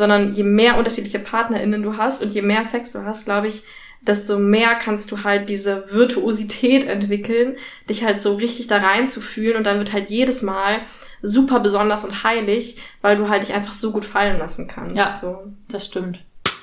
sondern je mehr unterschiedliche PartnerInnen du hast und je mehr Sex du hast, glaube ich, desto mehr kannst du halt diese Virtuosität entwickeln, dich halt so richtig da reinzufühlen und dann wird halt jedes Mal super besonders und heilig, weil du halt dich einfach so gut fallen lassen kannst. Ja, so. das stimmt.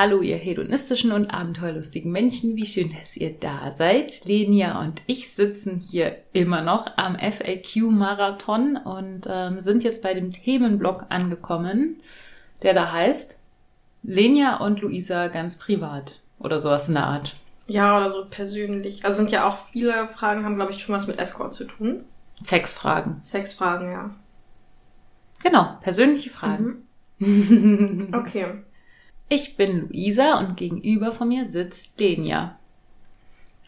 Hallo, ihr hedonistischen und abenteuerlustigen Menschen. Wie schön, dass ihr da seid. Lenia und ich sitzen hier immer noch am FAQ-Marathon und ähm, sind jetzt bei dem Themenblock angekommen, der da heißt Lenia und Luisa ganz privat oder sowas in der Art. Ja, oder so persönlich. Also sind ja auch viele Fragen, haben, glaube ich, schon was mit Escort zu tun. Sexfragen. Sexfragen, ja. Genau, persönliche Fragen. Mhm. okay. Ich bin Luisa und gegenüber von mir sitzt Lenia.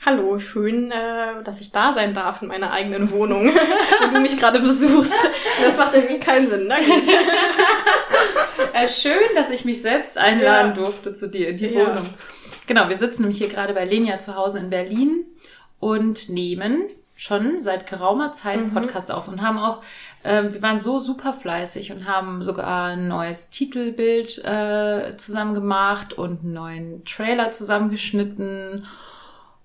Hallo, schön, äh, dass ich da sein darf in meiner eigenen Wohnung, wenn du mich gerade besuchst. Das macht irgendwie keinen Sinn, na gut. äh, schön, dass ich mich selbst einladen Ja. durfte zu dir in die Ja. Wohnung. Genau, wir sitzen nämlich hier gerade bei Lenia zu Hause in Berlin und nehmen schon seit geraumer Zeit einen Mhm. Podcast auf und haben auch, ähm, wir waren so super fleißig und haben sogar ein neues Titelbild äh, zusammen gemacht und einen neuen Trailer zusammengeschnitten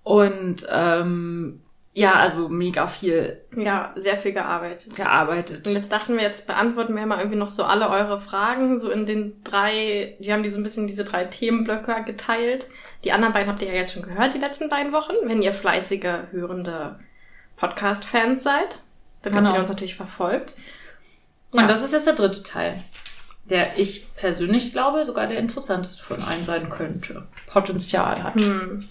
und ähm, ja, also mega viel Ja, sehr viel gearbeitet. gearbeitet. Und jetzt dachten wir, jetzt beantworten wir mal irgendwie noch so alle eure Fragen, so in den drei, wir haben die so ein bisschen diese drei Themenblöcke geteilt. Die anderen beiden habt ihr ja jetzt schon gehört, die letzten beiden Wochen, wenn ihr fleißige, hörende Podcast-Fans seid. Dann habt Genau. ihr uns natürlich verfolgt. Und das ist jetzt der dritte Teil, der ich persönlich glaube, sogar der interessanteste von allen sein könnte. Potenzial hat. Hm.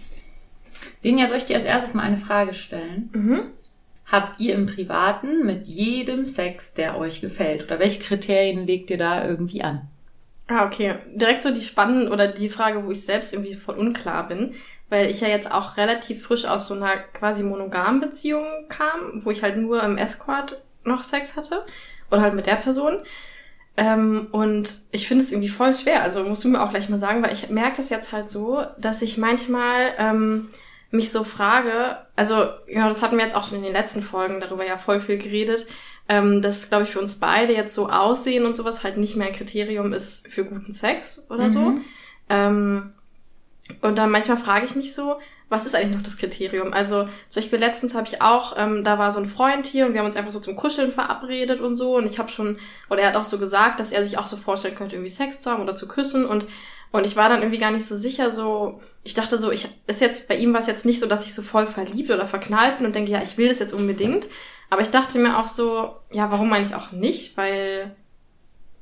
Lenia, soll ich dir als erstes mal eine Frage stellen? Mhm. Habt ihr im Privaten mit jedem Sex, der euch gefällt? Oder welche Kriterien legt ihr da irgendwie an? Ah, okay. Direkt so die spannende oder die Frage, wo ich selbst irgendwie voll unklar bin, weil ich ja jetzt auch relativ frisch aus so einer quasi monogamen Beziehung kam, wo ich halt nur im Escort noch Sex hatte oder halt mit der Person. Ähm, und ich finde es irgendwie voll schwer. Also musst du mir auch gleich mal sagen, weil ich merke das jetzt halt so, dass ich manchmal ähm, mich so frage, also genau, das hatten wir jetzt auch schon in den letzten Folgen darüber ja voll viel geredet, ähm, dass, glaube ich, für uns beide jetzt so Aussehen und sowas halt nicht mehr ein Kriterium ist für guten Sex oder so. Mhm. Ähm, und dann manchmal frage ich mich so, was ist eigentlich noch das Kriterium? Also zum Beispiel letztens habe ich auch, ähm, da war so ein Freund hier und wir haben uns einfach so zum Kuscheln verabredet und so und ich habe schon, oder er hat auch so gesagt, dass er sich auch so vorstellen könnte, irgendwie Sex zu haben oder zu küssen und und ich war dann irgendwie gar nicht so sicher, so, ich dachte so, ich, ist jetzt, bei ihm war es jetzt nicht so, dass ich so voll verliebt oder verknallt bin und denke, ja, ich will das jetzt unbedingt. Aber ich dachte mir auch so, ja, warum eigentlich auch nicht? Weil,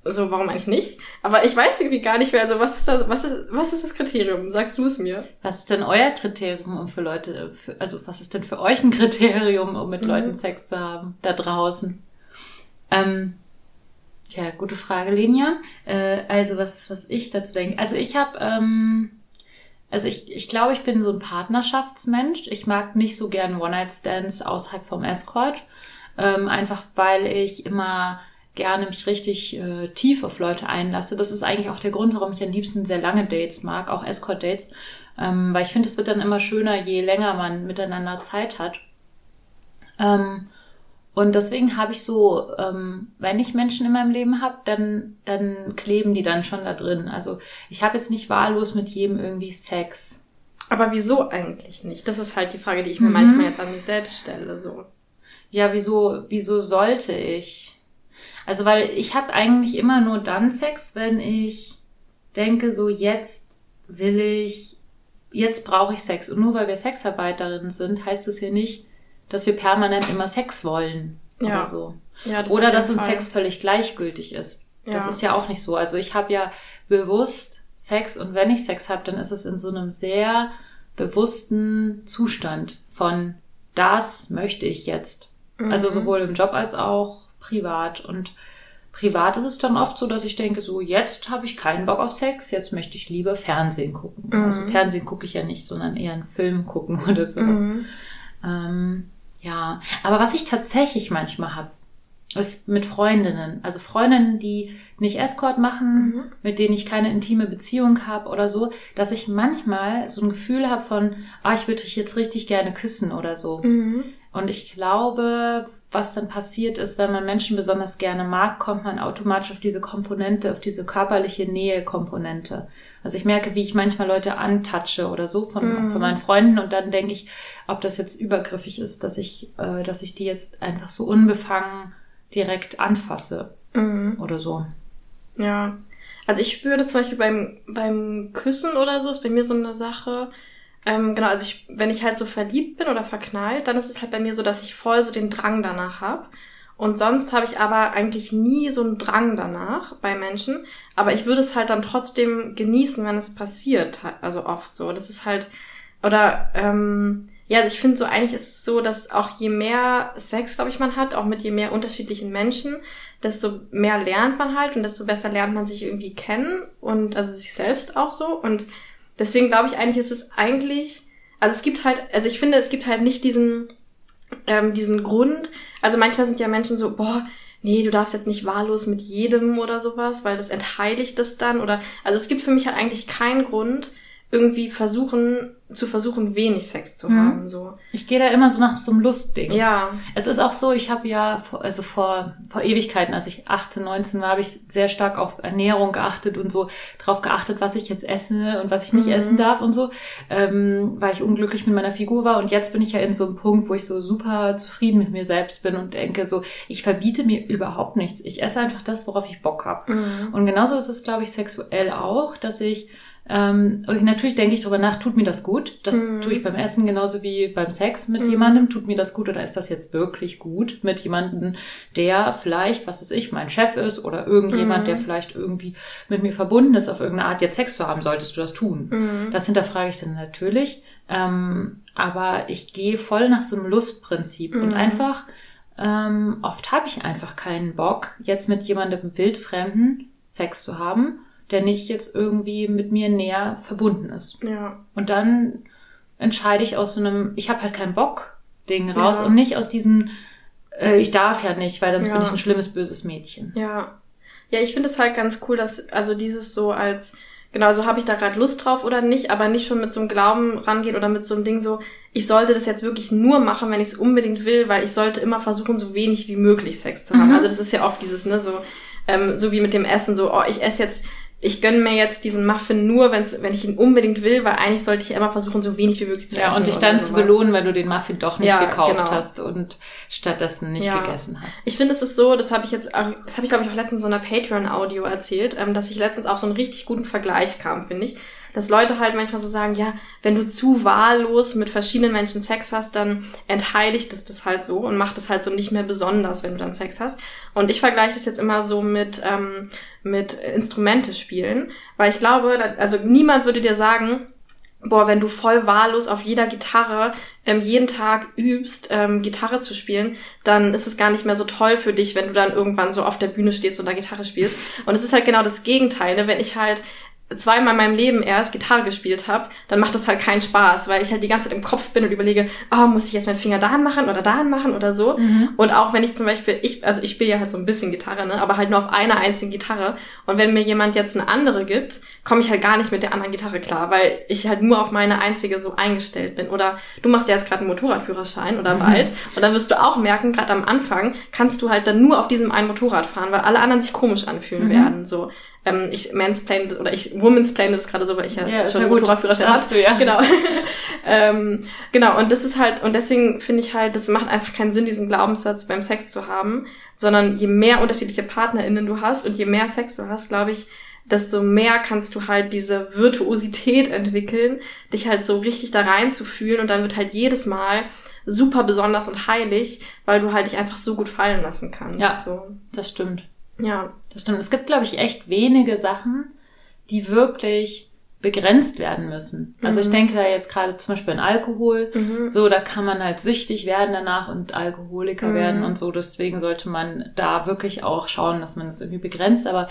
so, warum eigentlich nicht? Aber ich weiß irgendwie gar nicht mehr, also was ist da, was ist, was ist das Kriterium? Sagst du es mir? Was ist denn euer Kriterium, um für Leute, für, also was ist denn für euch ein Kriterium, um mit Mhm. Leuten Sex zu haben, da draußen? Ähm, tja, gute Frage, Lenia. Äh, also was, was ich dazu denke. Also ich habe, ähm, also ich, ich glaube, ich bin so ein Partnerschaftsmensch. Ich mag nicht so gern One-Night-Stands außerhalb vom Escort. Ähm, einfach weil ich immer gerne mich richtig äh, tief auf Leute einlasse. Das ist eigentlich auch der Grund, warum ich am liebsten sehr lange Dates mag, auch Escort-Dates. Ähm, weil ich finde, es wird dann immer schöner, je länger man miteinander Zeit hat. Ähm, und deswegen habe ich so, ähm, wenn ich Menschen in meinem Leben habe, dann, dann kleben die dann schon da drin. Also ich habe jetzt nicht wahllos mit jedem irgendwie Sex. Aber wieso eigentlich nicht? Das ist halt die Frage, die ich mir Mhm. manchmal jetzt an mich selbst stelle, so. Ja, wieso, wieso sollte ich? Also, weil ich habe eigentlich immer nur dann Sex, wenn ich denke, so jetzt will ich, jetzt brauche ich Sex. Und nur weil wir Sexarbeiterinnen sind, heißt es hier nicht, dass wir permanent immer Sex wollen Ja. oder so. Ja, das Oder dass uns Fall. Sex völlig gleichgültig ist. Das Ja. ist ja auch nicht so. Also ich habe ja bewusst Sex und wenn ich Sex habe, dann ist es in so einem sehr bewussten Zustand von das möchte ich jetzt. Also Mhm. sowohl im Job als auch privat. Und privat ist es dann oft so, dass ich denke, so jetzt habe ich keinen Bock auf Sex, jetzt möchte ich lieber Fernsehen gucken. Mhm. Also Fernsehen gucke ich ja nicht, sondern eher einen Film gucken oder sowas. Mhm. Ähm, ja, aber was ich tatsächlich manchmal habe, ist mit Freundinnen. Also Freundinnen, die nicht Escort machen, Mhm. mit denen ich keine intime Beziehung habe oder so, dass ich manchmal so ein Gefühl habe von, ah, ich würde dich jetzt richtig gerne küssen oder so. Mhm. Und ich glaube, was dann passiert ist, wenn man Menschen besonders gerne mag, kommt man automatisch auf diese Komponente, auf diese körperliche Nähe-Komponente. Also ich merke, wie ich manchmal Leute antatsche oder so von, Mhm. von meinen Freunden und dann denke ich, ob das jetzt übergriffig ist, dass ich, äh, dass ich die jetzt einfach so unbefangen direkt anfasse Mhm. oder so. Ja. Also ich spüre das zum Beispiel beim, beim Küssen oder so, ist bei mir so eine Sache. Ähm, genau, also ich, wenn ich halt so verliebt bin oder verknallt, dann ist es halt bei mir so, dass ich voll so den Drang danach habe. Und sonst habe ich aber eigentlich nie so einen Drang danach bei Menschen. Aber ich würde es halt dann trotzdem genießen, wenn es passiert. Also oft so. Das ist halt, oder ähm, ja, also ich finde so, eigentlich ist es so, dass auch je mehr Sex, glaube ich, man hat, auch mit je mehr unterschiedlichen Menschen, desto mehr lernt man halt und desto besser lernt man sich irgendwie kennen und also sich selbst auch so. Und deswegen glaube ich eigentlich, ist es eigentlich, also es gibt halt, also ich finde, es gibt halt nicht diesen, ähm, diesen Grund. Also manchmal sind ja Menschen so, boah, nee, du darfst jetzt nicht wahllos mit jedem oder sowas, weil das entheiligt das dann oder, also es gibt für mich halt eigentlich keinen Grund, irgendwie versuchen, zu versuchen, wenig Sex zu Mhm. haben, so. Ich gehe da immer so nach so einem Lustding. Ja. Es ist auch so, ich habe ja, vor- also vor, vor Ewigkeiten, als ich 18, 19 war, habe ich sehr stark auf Ernährung geachtet und so drauf geachtet, was ich jetzt esse und was ich nicht Mhm. essen darf und so, ähm, weil ich unglücklich mit meiner Figur war. Und jetzt bin ich ja in so einem Punkt, wo ich so super zufrieden mit mir selbst bin und denke so, ich verbiete mir überhaupt nichts. Ich esse einfach das, worauf ich Bock habe. Mhm. Und genauso ist es, glaube ich, sexuell auch, dass ich ähm, und natürlich denke ich drüber nach, tut mir das gut? Das Mhm. tue ich beim Essen genauso wie beim Sex mit Mhm. jemandem. Tut mir das gut oder ist das jetzt wirklich gut mit jemandem, der vielleicht, was weiß ich, mein Chef ist oder irgendjemand, Mhm. der vielleicht irgendwie mit mir verbunden ist, auf irgendeine Art jetzt Sex zu haben, solltest du das tun? Mhm. Das hinterfrage ich dann natürlich. Ähm, aber ich gehe voll nach so einem Lustprinzip und Mhm. einfach, ähm, oft habe ich einfach keinen Bock, jetzt mit jemandem wildfremden Sex zu haben, der nicht jetzt irgendwie mit mir näher verbunden ist. Ja. Und dann entscheide ich aus so einem, ich habe halt keinen Bock Ding raus Ja. und nicht aus diesem, äh, ich darf ja nicht, weil sonst Ja. bin ich ein schlimmes, böses Mädchen. Ja. Ja, ich finde es halt ganz cool, dass, also dieses so als, genau, so habe ich da gerade Lust drauf oder nicht, aber nicht schon mit so einem Glauben rangehen oder mit so einem Ding so, ich sollte das jetzt wirklich nur machen, wenn ich es unbedingt will, weil ich sollte immer versuchen, so wenig wie möglich Sex zu haben. Mhm. Also das ist ja oft dieses, ne, so, ähm, so wie mit dem Essen, so, oh, ich esse jetzt, ich gönne mir jetzt diesen Muffin nur, wenn's, wenn ich ihn unbedingt will, weil eigentlich sollte ich ja immer versuchen, so wenig wie möglich zu Ja, essen. und dich dann zu belohnen, weil du den Muffin doch nicht Ja, gekauft genau. hast und stattdessen nicht Ja. gegessen hast. Ich finde, es ist so, das habe ich jetzt, auch- das habe ich glaube ich auch letztens in so einer Patreon-Audio erzählt, ähm, dass ich letztens auf so einen richtig guten Vergleich kam, finde ich. Dass Leute halt manchmal so sagen, ja, wenn du zu wahllos mit verschiedenen Menschen Sex hast, dann entheiligt es das halt so und macht es halt so nicht mehr besonders, wenn du dann Sex hast. Und ich vergleiche das jetzt immer so mit, ähm, mit Instrumente spielen, weil ich glaube, also niemand würde dir sagen, boah, wenn du voll wahllos auf jeder Gitarre ähm, jeden Tag übst, ähm, Gitarre zu spielen, dann ist es gar nicht mehr so toll für dich, wenn du dann irgendwann so auf der Bühne stehst und da Gitarre spielst. Und es ist halt genau das Gegenteil, ne? wenn ich halt zweimal in meinem Leben erst Gitarre gespielt habe, dann macht das halt keinen Spaß, weil ich halt die ganze Zeit im Kopf bin und überlege, oh, muss ich jetzt meinen Finger dahin machen oder dahin machen oder so. Und auch wenn ich zum Beispiel, ich, also ich spiele ja halt so ein bisschen Gitarre, ne, aber halt nur auf einer einzigen Gitarre. Und wenn mir jemand jetzt eine andere gibt, komme ich halt gar nicht mit der anderen Gitarre klar, weil ich halt nur auf meine einzige so eingestellt bin. Oder du machst ja jetzt gerade einen Motorradführerschein oder bald. Und dann wirst du auch merken, gerade am Anfang kannst du halt dann nur auf diesem einen Motorrad fahren, weil alle anderen sich komisch anfühlen werden. So, ähm, ich mansplain oder ich womansplain das gerade so, weil ich ja, Ja, schon Motorradführerschein hast du ja. Genau. ähm, genau, und das ist halt, und deswegen finde ich halt, das macht einfach keinen Sinn, diesen Glaubenssatz beim Sex zu haben, sondern je mehr unterschiedliche PartnerInnen du hast und je mehr Sex du hast, glaube ich, desto mehr kannst du halt diese Virtuosität entwickeln, dich halt so richtig da reinzufühlen und dann wird halt jedes Mal super besonders und heilig, weil du halt dich einfach so gut fallen lassen kannst. Ja. So. Das stimmt. Ja. Das stimmt. Es gibt, glaube ich, echt wenige Sachen, die wirklich begrenzt werden müssen. Also ich Mhm. denke da jetzt gerade zum Beispiel an Alkohol. Mhm. So, da kann man halt süchtig werden danach und Alkoholiker Mhm. werden und so. Deswegen sollte man da wirklich auch schauen, dass man das irgendwie begrenzt. Aber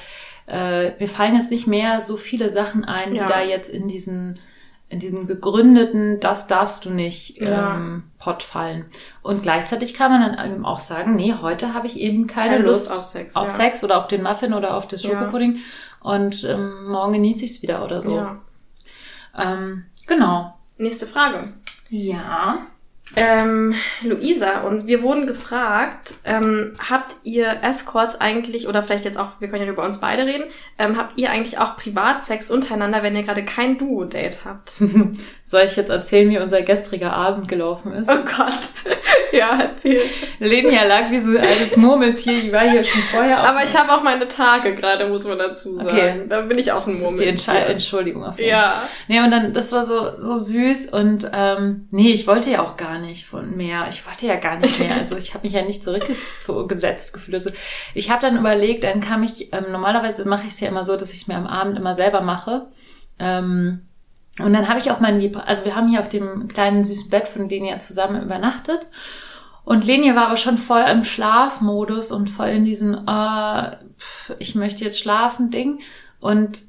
äh, mir fallen jetzt nicht mehr so viele Sachen ein, Ja. die da jetzt in diesen in diesen begründeten, das darfst du nicht, Ja. ähm, Pott fallen. Und gleichzeitig kann man dann eben auch sagen, nee, heute habe ich eben keine, Keine Lust, Lust auf Sex, auf ja. Sex oder auf den Muffin oder auf das Ja. Schokopudding und ähm, morgen genieße ich es wieder oder so. Ja. Ähm, genau. Nächste Frage. Ja. Ähm, Luisa, und wir wurden gefragt, ähm, habt ihr Escorts eigentlich, oder vielleicht jetzt auch, wir können ja über uns beide reden, ähm, habt ihr eigentlich auch Privatsex untereinander, wenn ihr gerade kein Duo-Date habt? Soll ich jetzt erzählen, wie unser gestriger Abend gelaufen ist? Oh Gott. ja, erzähl. Lenia lag wie so ein altes Murmeltier, die war hier schon vorher. auf- Aber ich habe auch meine Tage gerade, muss man dazu sagen. Okay. Da bin ich auch ein das ist die. Entsche Entschuldigung auf jeden Fall. Ja. Nee, und dann, das war so, so süß und ähm, nee, ich wollte ja auch gar nicht von mehr. Ich wollte ja gar nicht mehr. Also ich habe mich ja nicht zurückgesetzt gefühlt. Also ich habe dann überlegt, dann kam ich, ähm, normalerweise mache ich es ja immer so, dass ich es mir am Abend immer selber mache. Ähm, und dann habe ich auch mein Lieb, also wir haben hier auf dem kleinen süßen Bett von Lenia zusammen übernachtet. Und Lenia war aber schon voll im Schlafmodus und voll in diesem, äh, ich möchte jetzt schlafen Ding. Und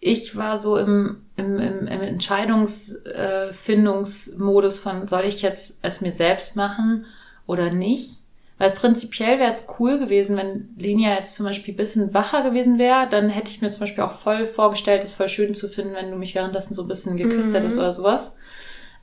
ich war so im, im, im, im Entscheidungsfindungsmodus von, soll ich jetzt es mir selbst machen oder nicht? Weil prinzipiell wäre es cool gewesen, wenn Lenia jetzt zum Beispiel ein bisschen wacher gewesen wäre, dann hätte ich mir zum Beispiel auch voll vorgestellt, es voll schön zu finden, wenn du mich währenddessen so ein bisschen geküsst Mhm. hättest oder sowas.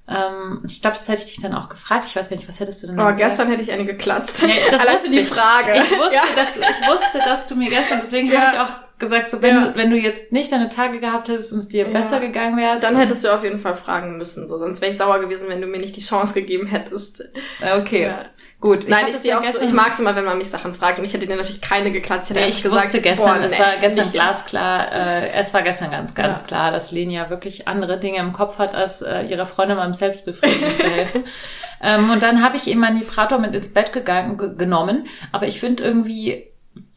Ähm, ich glaube, das hätte ich dich dann auch gefragt. Ich weiß gar nicht, was hättest du denn Aber dann gesagt? gestern hätte ich eine geklatscht. Ja, das für die. Frage. Ich wusste, ja. dass du, ich wusste, dass du mir gestern, deswegen Ja. habe ich auch gesagt, so wenn, Ja. du, wenn du jetzt nicht deine Tage gehabt hättest und es dir Ja. besser gegangen wärst. Dann hättest du auf jeden Fall fragen müssen, so. Sonst wäre ich sauer gewesen, wenn du mir nicht die Chance gegeben hättest. Äh, Okay, Ja. gut. Nein, ich das stehe ja auch so, ich mag es immer, wenn man mich Sachen fragt. Und ich hätte dir natürlich keine geklatscht. Ich hätte Nee, ich gesagt, wusste gestern, boah, es nee, war gestern glasklar, äh, es war gestern ganz, ganz Ja. klar, dass Lenia wirklich andere Dinge im Kopf hat, als äh, ihrer Freundin beim Selbstbefriedigen zu helfen. Ähm, und dann habe ich eben meinen Vibrator mit ins Bett gegangen, ge genommen. Aber ich finde irgendwie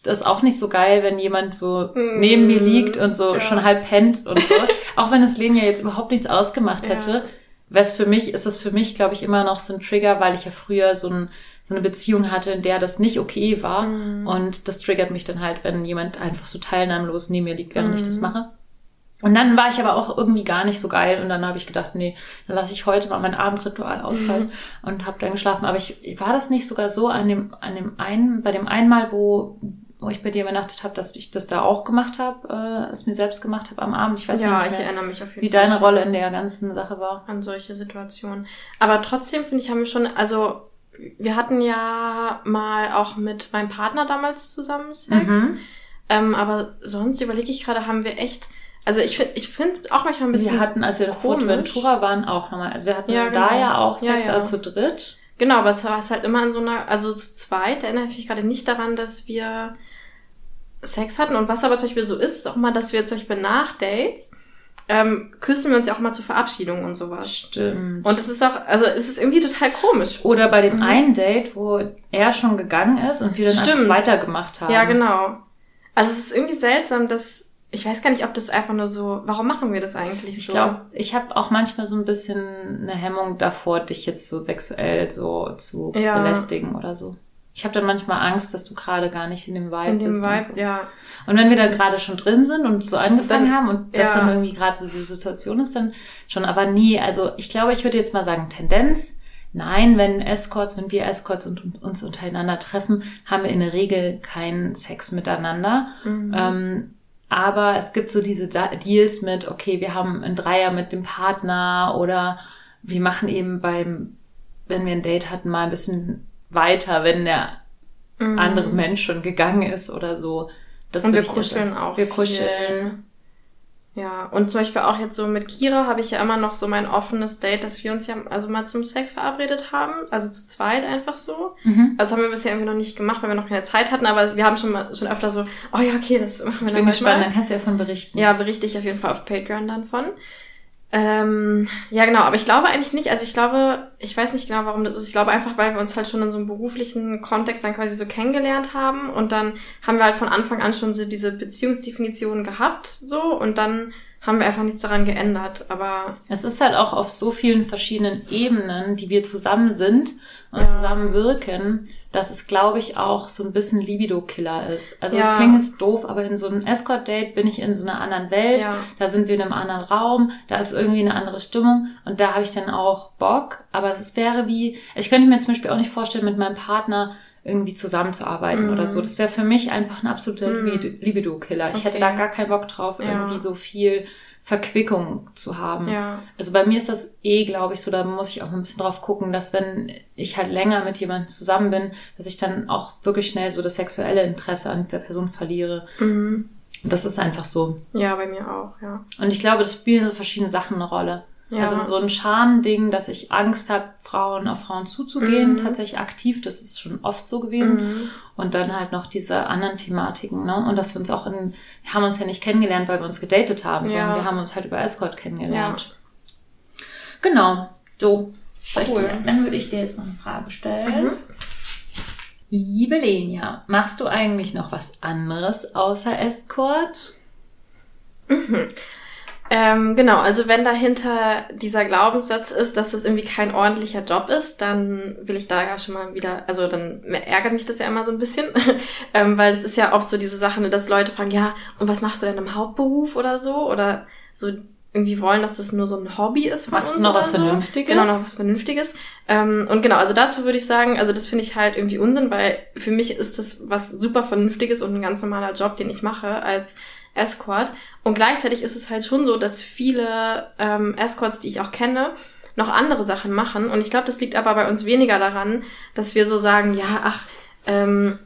das auch nicht so geil, wenn jemand so Mm. neben mir liegt und so Ja. schon halb pennt und so. auch wenn es Lenia jetzt überhaupt nichts ausgemacht Ja. hätte. Was für mich, ist es für mich, glaube ich, immer noch so ein Trigger, weil ich ja früher so, ein, so eine Beziehung hatte, in der das nicht okay war. Mhm. Und das triggert mich dann halt, wenn jemand einfach so teilnahmlos neben mir liegt, während ich das Mhm. mache. Und dann war ich aber auch irgendwie gar nicht so geil und dann habe ich gedacht, nee, dann lasse ich heute mal mein Abendritual ausfallen Mhm. und habe dann geschlafen. Aber ich war das nicht sogar so an dem an dem einen bei dem einmal, wo wo ich bei dir übernachtet habe, dass ich das da auch gemacht habe, äh, es mir selbst gemacht habe am Abend. Ich weiß ja, ich nicht mehr, erinnere mich auf jeden wie Fall. deine schon Rolle in der ganzen Sache war. An solche Situationen. Aber trotzdem, finde ich, haben wir schon, also, wir hatten ja mal auch mit meinem Partner damals zusammen Sex. Mhm. Ähm, aber sonst überlege ich gerade, haben wir echt, also ich finde, ich finde auch manchmal ein bisschen. Wir hatten, als wir auf. Fuerteventura waren, auch nochmal. Also wir hatten Ja, da genau. ja auch Ja, Sex ja. also zu dritt. Genau, aber es war es halt immer in so einer, also zu zweit, erinnere ich mich gerade nicht daran, dass wir Sex hatten. Und was aber zum Beispiel so ist, ist auch mal, dass wir zum Beispiel nach Dates ähm, küssen wir uns ja auch mal zur Verabschiedung und sowas. Stimmt. Und es ist auch, also es ist irgendwie total komisch. Oder bei dem Mhm. einen Date, wo er schon gegangen ist und wir dann Stimmt. einfach weitergemacht haben. Ja, genau. Also es ist irgendwie seltsam, dass ich weiß gar nicht, ob das einfach nur so. Warum machen wir das eigentlich Ich so? glaube, ich habe auch manchmal so ein bisschen eine Hemmung davor, dich jetzt so sexuell so zu Ja. belästigen oder so. Ich habe dann manchmal Angst, dass du gerade gar nicht in dem Vibe in dem bist. Vibe, und, so. ja. und wenn wir da gerade schon drin sind und so angefangen Dann- haben und das ja. dann irgendwie gerade so die Situation ist, dann schon. Aber nie, also ich glaube, ich würde jetzt mal sagen, Tendenz. Nein, wenn Escorts, wenn wir Escorts und, und uns untereinander treffen, haben wir in der Regel keinen Sex miteinander. Mhm. Ähm, aber es gibt so diese Deals mit, okay, wir haben einen Dreier mit dem Partner oder wir machen eben beim, wenn wir ein Date hatten, mal ein bisschen weiter, wenn der Mhm. andere Mensch schon gegangen ist oder so. Das und wir kuscheln auch. Wir kuscheln. Ja, und zum Beispiel auch jetzt so mit Kira habe ich ja immer noch so mein offenes Date, dass wir uns ja also mal zum Sex verabredet haben. Also zu zweit einfach so. Mhm. Also das haben wir bisher irgendwie noch nicht gemacht, weil wir noch keine Zeit hatten, aber wir haben schon mal schon öfter so, oh ja, okay, das machen wir Ich dann bin gespannt, mal. dann kannst du ja davon berichten. Ja, berichte ich auf jeden Fall auf Patreon dann von. Ähm, ja, genau, aber ich glaube eigentlich nicht, also ich glaube, ich weiß nicht genau, warum das ist. Ich glaube einfach, weil wir uns halt schon in so einem beruflichen Kontext dann quasi so kennengelernt haben. Und dann haben wir halt von Anfang an schon so diese Beziehungsdefinition gehabt, so, und dann haben wir einfach nichts daran geändert. Aber Es ist halt auch auf so vielen verschiedenen Ebenen, die wir zusammen sind und Ja. zusammen wirken, dass es, glaube ich, auch so ein bisschen Libido-Killer ist. Also Ja. es klingt jetzt doof, aber in so einem Escort-Date bin ich in so einer anderen Welt, Ja. da sind wir in einem anderen Raum, da ist irgendwie eine andere Stimmung und da habe ich dann auch Bock. Aber es wäre wie, ich könnte mir zum Beispiel auch nicht vorstellen, mit meinem Partner irgendwie zusammenzuarbeiten Mhm. oder so. Das wäre für mich einfach ein absoluter Mhm. Libido- Libido-Killer. Ich hätte Okay. da gar keinen Bock drauf, Ja. irgendwie so viel Verquickung zu haben. ja, Also bei mir ist das eh, glaube ich, so, da muss ich auch ein bisschen drauf gucken, dass wenn ich halt länger mit jemandem zusammen bin, dass ich dann auch wirklich schnell so das sexuelle Interesse an dieser Person verliere. mhm. Und das ist einfach so. ja, bei mir auch, ja. Und ich glaube, das spielen so verschiedene Sachen eine Rolle. Ja. Also so ein Charme-Ding, dass ich Angst habe, Frauen auf Frauen zuzugehen, Mhm. tatsächlich aktiv, das ist schon oft so gewesen. Mhm. Und dann halt noch diese anderen Thematiken, ne? Und dass wir uns auch in, wir haben uns ja nicht kennengelernt, weil wir uns gedatet haben, sondern Ja. wir haben uns halt über Escort kennengelernt. Genau. So. Cool. dann würde ich dir jetzt noch eine Frage stellen. Mhm. Liebe Lenia, machst du eigentlich noch was anderes außer Escort? Mhm. Ähm, genau, also wenn dahinter dieser Glaubenssatz ist, dass das irgendwie kein ordentlicher Job ist, dann will ich da ja schon mal wieder, also dann ärgert mich das ja immer so ein bisschen, ähm, weil es ist ja oft so diese Sache, ne, dass Leute fragen, ja, und was machst du denn im Hauptberuf oder so? Oder so irgendwie wollen, dass das nur so ein Hobby ist von Machst uns noch was so. Vernünftiges? Genau, noch was Vernünftiges. Ähm, und genau, also dazu würde ich sagen, also das finde ich halt irgendwie Unsinn, weil für mich ist das was super Vernünftiges und ein ganz normaler Job, den ich mache als Escort. Und gleichzeitig ist es halt schon so, dass viele ähm, Escorts, die ich auch kenne, noch andere Sachen machen. Und ich glaube, das liegt aber bei uns weniger daran, dass wir so sagen, ja, ach, ähm,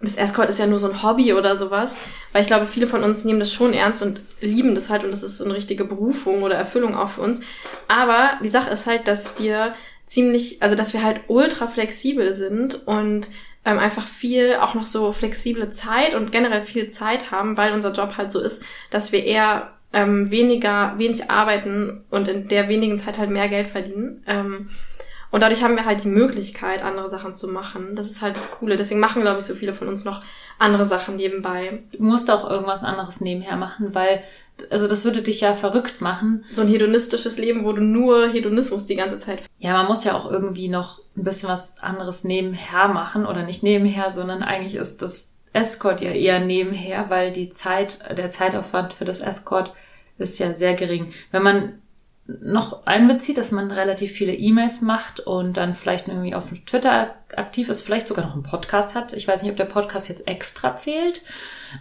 das Escort ist ja nur so ein Hobby oder sowas. Weil ich glaube, viele von uns nehmen das schon ernst und lieben das halt und das ist so eine richtige Berufung oder Erfüllung auch für uns. Aber die Sache ist halt, dass wir ziemlich, also dass wir halt ultra flexibel sind und ähm, einfach viel, auch noch so flexible Zeit und generell viel Zeit haben, weil unser Job halt so ist, dass wir eher ähm, weniger, wenig arbeiten und in der wenigen Zeit halt mehr Geld verdienen. Ähm, und dadurch haben wir halt die Möglichkeit, andere Sachen zu machen. Das ist halt das Coole. Deswegen machen, glaube ich, so viele von uns noch andere Sachen nebenbei. Du musst auch irgendwas anderes nebenher machen, weil, also das würde dich ja verrückt machen. So ein hedonistisches Leben, wo du nur Hedonismus die ganze Zeit. Ja, man muss ja auch irgendwie noch ein bisschen was anderes nebenher machen oder nicht nebenher, sondern eigentlich ist das Escort ja eher nebenher, weil die Zeit, der Zeitaufwand für das Escort ist ja sehr gering. Wenn man noch einbezieht, dass man relativ viele E-Mails macht und dann vielleicht irgendwie auf Twitter aktiv ist, vielleicht sogar noch einen Podcast hat. Ich weiß nicht, ob der Podcast jetzt extra zählt.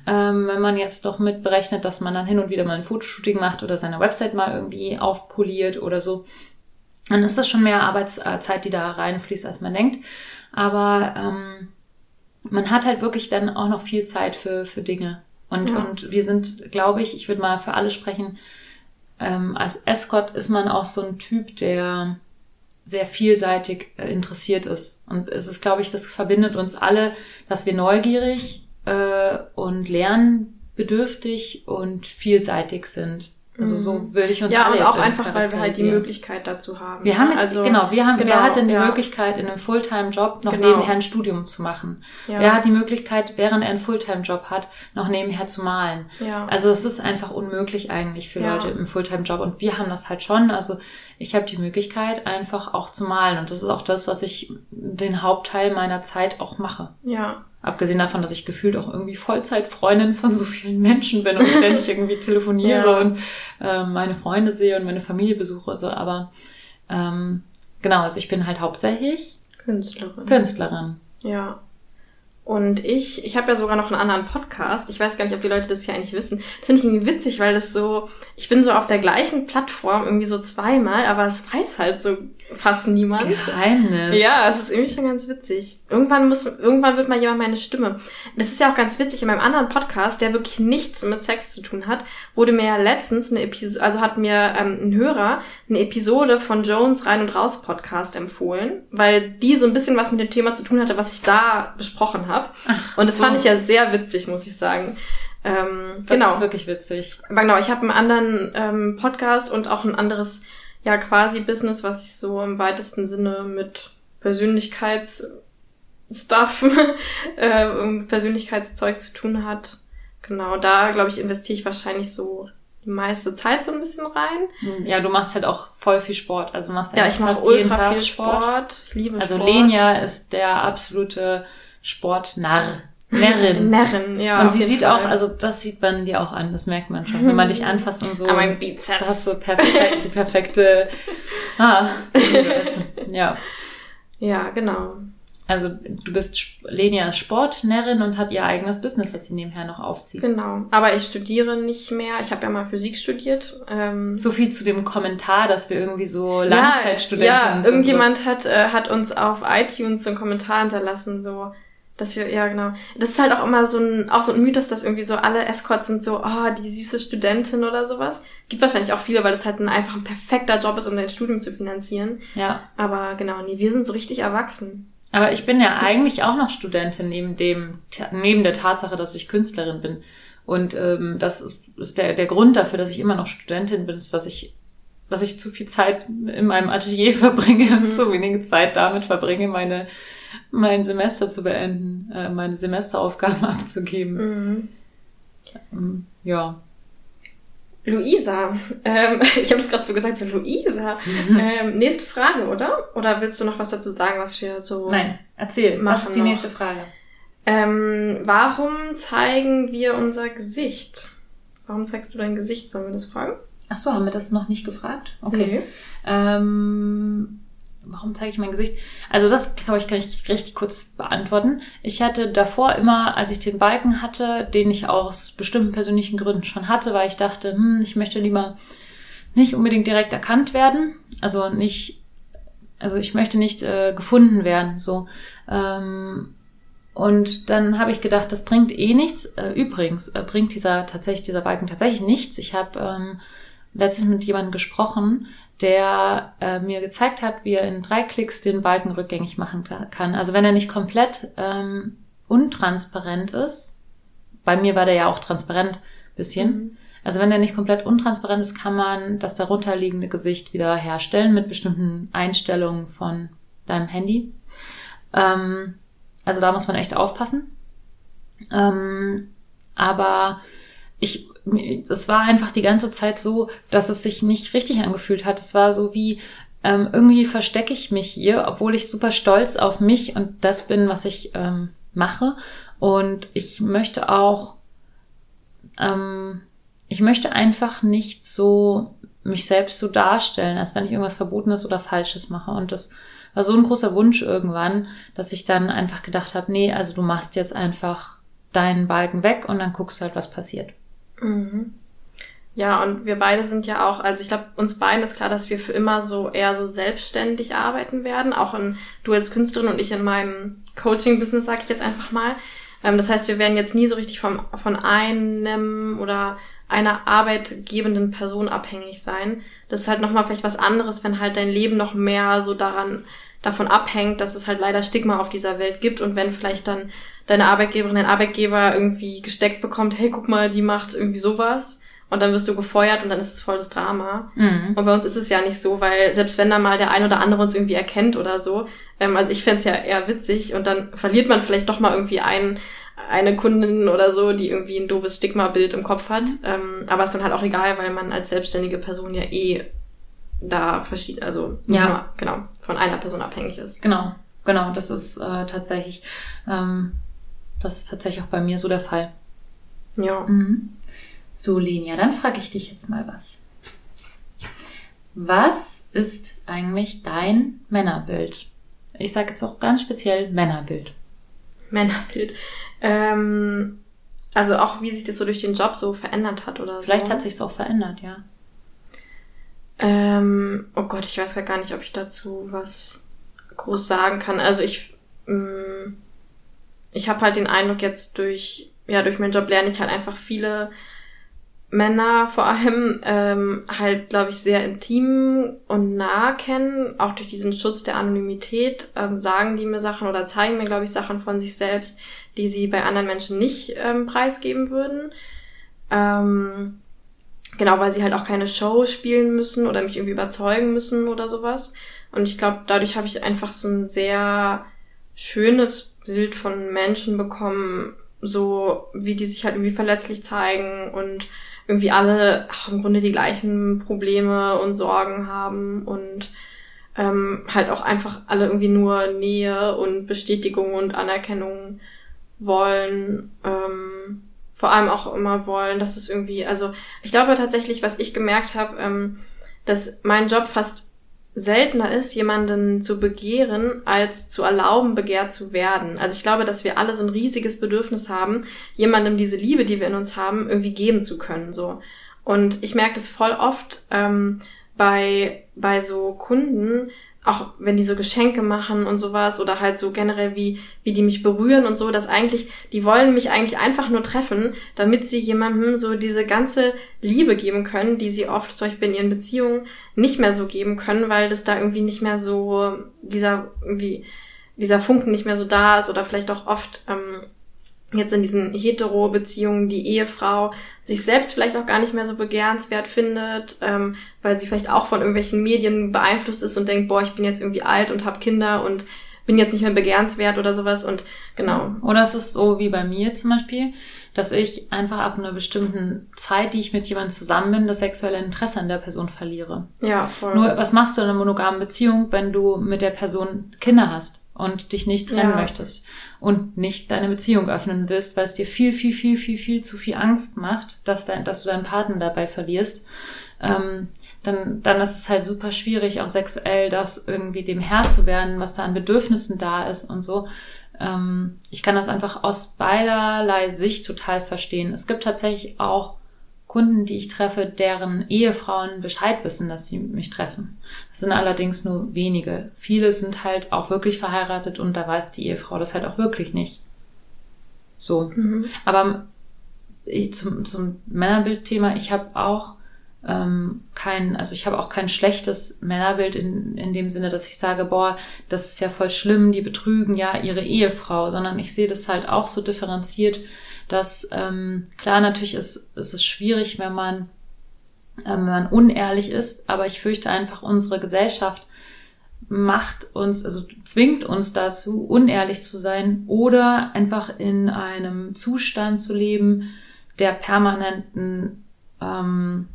Ähm, wenn man jetzt doch mitberechnet, dass man dann hin und wieder mal ein Fotoshooting macht oder seine Website mal irgendwie aufpoliert oder so, dann ist das schon mehr Arbeitszeit, die da reinfließt, als man denkt. Aber ähm, man hat halt wirklich dann auch noch viel Zeit für, für Dinge. Und, Ja. und wir sind, glaube ich, ich würde mal für alle sprechen, ähm, als Escort ist man auch so ein Typ, der sehr vielseitig äh, interessiert ist. Und es ist, glaube ich, das verbindet uns alle, dass wir neugierig äh, und lernbedürftig und vielseitig sind. Also so würde ich uns Mhm. Ja, und auch einfach, weil wir halt die. Möglichkeit dazu haben. Wir haben jetzt, also, genau, wir haben, wer genau, hat denn die ja. Möglichkeit, in einem Fulltime-Job noch Genau. nebenher ein Studium zu machen? Ja. Wer hat die Möglichkeit, während er einen Fulltime-Job hat, noch nebenher zu malen? Ja. Also es ist einfach unmöglich eigentlich für Ja. Leute im Fulltime-Job und wir haben das halt schon. Also ich habe die Möglichkeit, einfach auch zu malen und das ist auch das, was ich den Hauptteil meiner Zeit auch mache. ja. Abgesehen davon, dass ich gefühlt auch irgendwie Vollzeitfreundin von so vielen Menschen bin und ständig irgendwie telefoniere Ja. und ähm, meine Freunde sehe und meine Familie besuche und so. Aber ähm, genau, also ich bin halt hauptsächlich Künstlerin. Künstlerin. Ja. Und ich, ich habe ja sogar noch einen anderen Podcast. Ich weiß gar nicht, ob die Leute das hier eigentlich wissen. Das finde ich irgendwie witzig, weil das so, ich bin so auf der gleichen Plattform irgendwie so zweimal, aber es weiß halt so fast niemand. Geheimnis. Ja, es ist irgendwie schon ganz witzig. Irgendwann muss, irgendwann wird mal jemand meine Stimme. Das ist ja auch ganz witzig. In meinem anderen Podcast, der wirklich nichts mit Sex zu tun hat, wurde mir ja letztens eine Episode, also hat mir ähm, ein Hörer eine Episode von Jones Rein und Raus Podcast empfohlen, weil die so ein bisschen was mit dem Thema zu tun hatte, was ich da besprochen habe. Und das so. fand ich ja sehr witzig, muss ich sagen. Ähm, Das genau. ist wirklich witzig. Aber genau, ich habe einen anderen ähm, Podcast und auch ein anderes, ja, quasi Business, was ich so im weitesten Sinne mit Persönlichkeitsstuff, äh, Persönlichkeitszeug zu tun hat. Genau, da, glaube ich, investiere ich wahrscheinlich so, die meiste Zeit so ein bisschen rein. Ja, du machst halt auch voll viel Sport. Also machst Ja, eigentlich ich mache ultra Tag viel Sport. Ich liebe Also Sport. Lenia ist der absolute Sportnarr. Närrin. Närrin, ja. und sie sieht Fall. auch, also das sieht man dir auch an, das merkt man schon, wenn man dich anfasst und so. An meinem Da Bizeps. hast du perfekt, die perfekte, ah, ja. Ja, genau. Also du bist Lenia ist Sportnärrin und hat ihr eigenes Business, was sie nebenher noch aufzieht. Genau. Aber ich studiere nicht mehr. Ich habe ja mal Physik studiert. Ähm, So viel zu dem Kommentar, dass wir irgendwie so ja, Langzeitstudenten ja, sind. irgendjemand hat, äh, hat uns auf iTunes so einen Kommentar hinterlassen, so, dass wir, ja, genau. Das ist halt auch immer so ein, auch so ein Mythos, dass irgendwie so alle Escorts sind so, oh, die süße Studentin oder sowas. Gibt wahrscheinlich auch viele, weil das halt ein, einfach ein perfekter Job ist, um dein Studium zu finanzieren. Ja, Aber genau, nee, wir sind so richtig erwachsen. aber ich bin ja eigentlich auch noch Studentin neben dem, neben der Tatsache, dass ich Künstlerin bin. Und ähm, das ist- der, der Grund dafür, dass ich immer noch Studentin bin, ist, dass ich, dass ich zu viel Zeit in meinem Atelier verbringe und so wenige Zeit damit verbringe, meine mein Semester zu beenden, äh, meine Semesteraufgaben abzugeben. Mhm. Ähm, Ja. Luisa, ähm, ich habe es gerade so gesagt, so Luisa. Mhm. Ähm, nächste Frage, oder? Oder willst du noch was dazu sagen, was wir so... Nein, erzähl. Was ist die noch. nächste Frage? Ähm, warum zeigen wir unser Gesicht? Warum zeigst du dein Gesicht? Sollen wir das fragen? Ach so, haben wir das noch nicht gefragt? Okay. Ähm, warum zeige ich mein Gesicht? Also das, glaube ich, kann ich richtig kurz beantworten. Ich hatte davor immer, als ich den Balken hatte, den ich aus bestimmten persönlichen Gründen schon hatte, weil ich dachte, hm, ich möchte lieber nicht unbedingt direkt erkannt werden. Also nicht, also ich möchte nicht äh, gefunden werden. So. Ähm, und dann habe ich gedacht, das bringt eh nichts. Äh, übrigens äh, bringt dieser tatsächlich dieser Balken tatsächlich nichts. Ich habe ähm, letztens mit jemandem gesprochen, der äh, mir gezeigt hat, wie er in drei Klicks den Balken rückgängig machen ka- kann. Also wenn er nicht komplett ähm, untransparent ist, bei mir war der ja auch transparent bisschen. Also wenn der nicht komplett untransparent ist, kann man das darunterliegende Gesicht wieder herstellen mit bestimmten Einstellungen von deinem Handy. Ähm, also da muss man echt aufpassen. Ähm, aber ich, es war einfach die ganze Zeit so, dass es sich nicht richtig angefühlt hat. Es war so wie, ähm, irgendwie verstecke ich mich hier, obwohl ich super stolz auf mich und das bin, was ich ähm, mache. Und ich möchte auch, ähm, ich möchte einfach nicht so mich selbst so darstellen, als wenn ich irgendwas Verbotenes oder Falsches mache. Und das war so ein großer Wunsch irgendwann, dass ich dann einfach gedacht habe, nee, also du machst jetzt einfach deinen Balken weg und dann guckst du halt, was passiert. Mhm. Ja, und wir beide sind ja auch, also ich glaube, uns beiden ist klar, dass wir für immer so eher so selbstständig arbeiten werden, auch in, du als Künstlerin und ich in meinem Coaching-Business, sage ich jetzt einfach mal. Ähm, das heißt, wir werden jetzt nie so richtig vom, von einem oder einer arbeitgebenden Person abhängig sein. Das ist halt nochmal vielleicht was anderes, wenn halt dein Leben noch mehr so daran davon abhängt, dass es halt leider Stigma auf dieser Welt gibt und wenn vielleicht dann deine Arbeitgeberin, dein Arbeitgeber irgendwie gesteckt bekommt, hey, guck mal, die macht irgendwie sowas und dann wirst du gefeuert und dann ist es voll das Drama. Mhm. Und bei uns ist es ja nicht so, weil selbst wenn da mal der ein oder andere uns irgendwie erkennt oder so, ähm, also ich fänd's ja eher witzig und dann verliert man vielleicht doch mal irgendwie einen, eine Kundin oder so, die irgendwie ein doofes Stigma-Bild im Kopf hat. Ähm, aber ist dann halt auch egal, weil man als selbstständige Person ja eh da verschieden, also nicht Ja. nur, genau, von einer Person abhängig ist. Genau, genau, das ist äh, tatsächlich, ähm, das ist tatsächlich auch bei mir so der Fall. Ja. Mhm. So, Lenia, dann frage ich dich jetzt mal was. Was ist eigentlich dein Männerbild? Ich sage jetzt auch ganz speziell Männerbild. Männerbild. Ähm, also auch wie sich das so durch den Job so verändert hat oder Vielleicht so. hat sich's auch verändert, ja. Ähm, oh Gott, ich weiß gar nicht, ob ich dazu was groß sagen kann. Also ich, mh, ich habe halt den Eindruck jetzt durch, ja, durch meinen Job lerne ich halt einfach viele Männer vor allem ähm, halt, glaube ich, sehr intim und nah kennen. Auch durch diesen Schutz der Anonymität ähm, sagen die mir Sachen oder zeigen mir, glaube ich, Sachen von sich selbst, die sie bei anderen Menschen nicht ähm, preisgeben würden. Ähm, Genau, weil sie halt auch keine Show spielen müssen oder mich irgendwie überzeugen müssen oder sowas. Und ich glaube, dadurch habe ich einfach so ein sehr schönes Bild von Menschen bekommen, so wie die sich halt irgendwie verletzlich zeigen und irgendwie alle auch im Grunde die gleichen Probleme und Sorgen haben und ähm, halt auch einfach alle irgendwie nur Nähe und Bestätigung und Anerkennung wollen. Ähm, vor allem auch immer wollen, dass es irgendwie, also ich glaube tatsächlich, was ich gemerkt habe, ähm, dass mein Job fast seltener ist, jemanden zu begehren, als zu erlauben, begehrt zu werden. Also ich glaube, dass wir alle so ein riesiges Bedürfnis haben, jemandem diese Liebe, die wir in uns haben, irgendwie geben zu können. So. Und ich merke das voll oft ähm, bei, bei so Kunden, auch wenn die so Geschenke machen und sowas oder halt so generell wie wie die mich berühren und so, dass eigentlich die wollen mich eigentlich einfach nur treffen, damit sie jemandem so diese ganze Liebe geben können, die sie oft zum Beispiel in ihren Beziehungen nicht mehr so geben können, weil das da irgendwie nicht mehr so dieser irgendwie dieser Funken nicht mehr so da ist oder vielleicht auch oft ähm, jetzt in diesen Hetero-Beziehungen die Ehefrau sich selbst vielleicht auch gar nicht mehr so begehrenswert findet, ähm, weil sie vielleicht auch von irgendwelchen Medien beeinflusst ist und denkt, boah, ich bin jetzt irgendwie alt und habe Kinder und bin jetzt nicht mehr begehrenswert oder sowas und genau. Oder es ist so wie bei mir zum Beispiel, dass ich einfach ab einer bestimmten Zeit, die ich mit jemandem zusammen bin, das sexuelle Interesse an der Person verliere. Ja, voll. Nur was machst du in einer monogamen Beziehung, wenn du mit der Person Kinder hast? Und dich nicht trennen Ja. möchtest und nicht deine Beziehung öffnen willst, weil es dir viel, viel, viel, viel, viel zu viel Angst macht, dass, dein, dass du deinen Partner dabei verlierst, ähm, dann, dann ist es halt super schwierig, auch sexuell das irgendwie dem Herr zu werden, was da an Bedürfnissen da ist und so. Ähm, ich kann das einfach aus beiderlei Sicht total verstehen. Es gibt tatsächlich auch Kunden, die ich treffe, deren Ehefrauen Bescheid wissen, dass sie mich treffen. Das sind allerdings nur wenige. Viele sind halt auch wirklich verheiratet und da weiß die Ehefrau das halt auch wirklich nicht. So. Mhm. Aber ich, zum, zum Männerbildthema, ich habe auch ähm, kein, also ich habe auch kein schlechtes Männerbild in, in dem Sinne, dass ich sage, boah, das ist ja voll schlimm, die betrügen ja ihre Ehefrau, sondern ich sehe das halt auch so differenziert, dass ähm, klar natürlich ist, ist es schwierig, wenn man, ähm, wenn man unehrlich ist, aber ich fürchte einfach, unsere Gesellschaft macht uns, also zwingt uns dazu, unehrlich zu sein oder einfach in einem Zustand zu leben der permanenten ähm,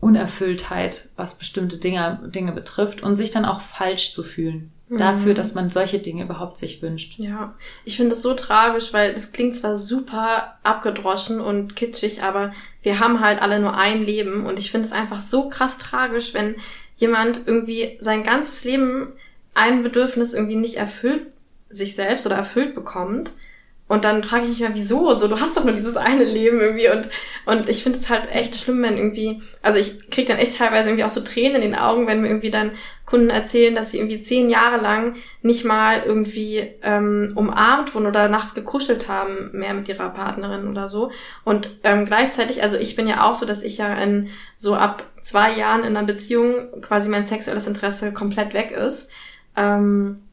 Unerfülltheit, was bestimmte Dinge, Dinge betrifft und sich dann auch falsch zu fühlen. Dafür, dass man solche Dinge überhaupt sich wünscht. Ja, ich finde das so tragisch, weil es klingt zwar super abgedroschen und kitschig, aber wir haben halt alle nur ein Leben und ich finde es einfach so krass tragisch, wenn jemand irgendwie sein ganzes Leben ein Bedürfnis irgendwie nicht erfüllt sich selbst oder erfüllt bekommt. Und dann frage ich mich mal, wieso? So, du hast doch nur dieses eine Leben irgendwie und, und ich finde es halt echt schlimm, wenn irgendwie, also ich krieg dann echt teilweise irgendwie auch so Tränen in den Augen, wenn mir irgendwie dann Kunden erzählen, dass sie irgendwie zehn Jahre lang nicht mal irgendwie ähm, umarmt wurden oder nachts gekuschelt haben mehr mit ihrer Partnerin oder so. Und ähm, gleichzeitig, also ich bin ja auch so, dass ich ja in so ab zwei Jahren in einer Beziehung quasi mein sexuelles Interesse komplett weg ist. Ähm,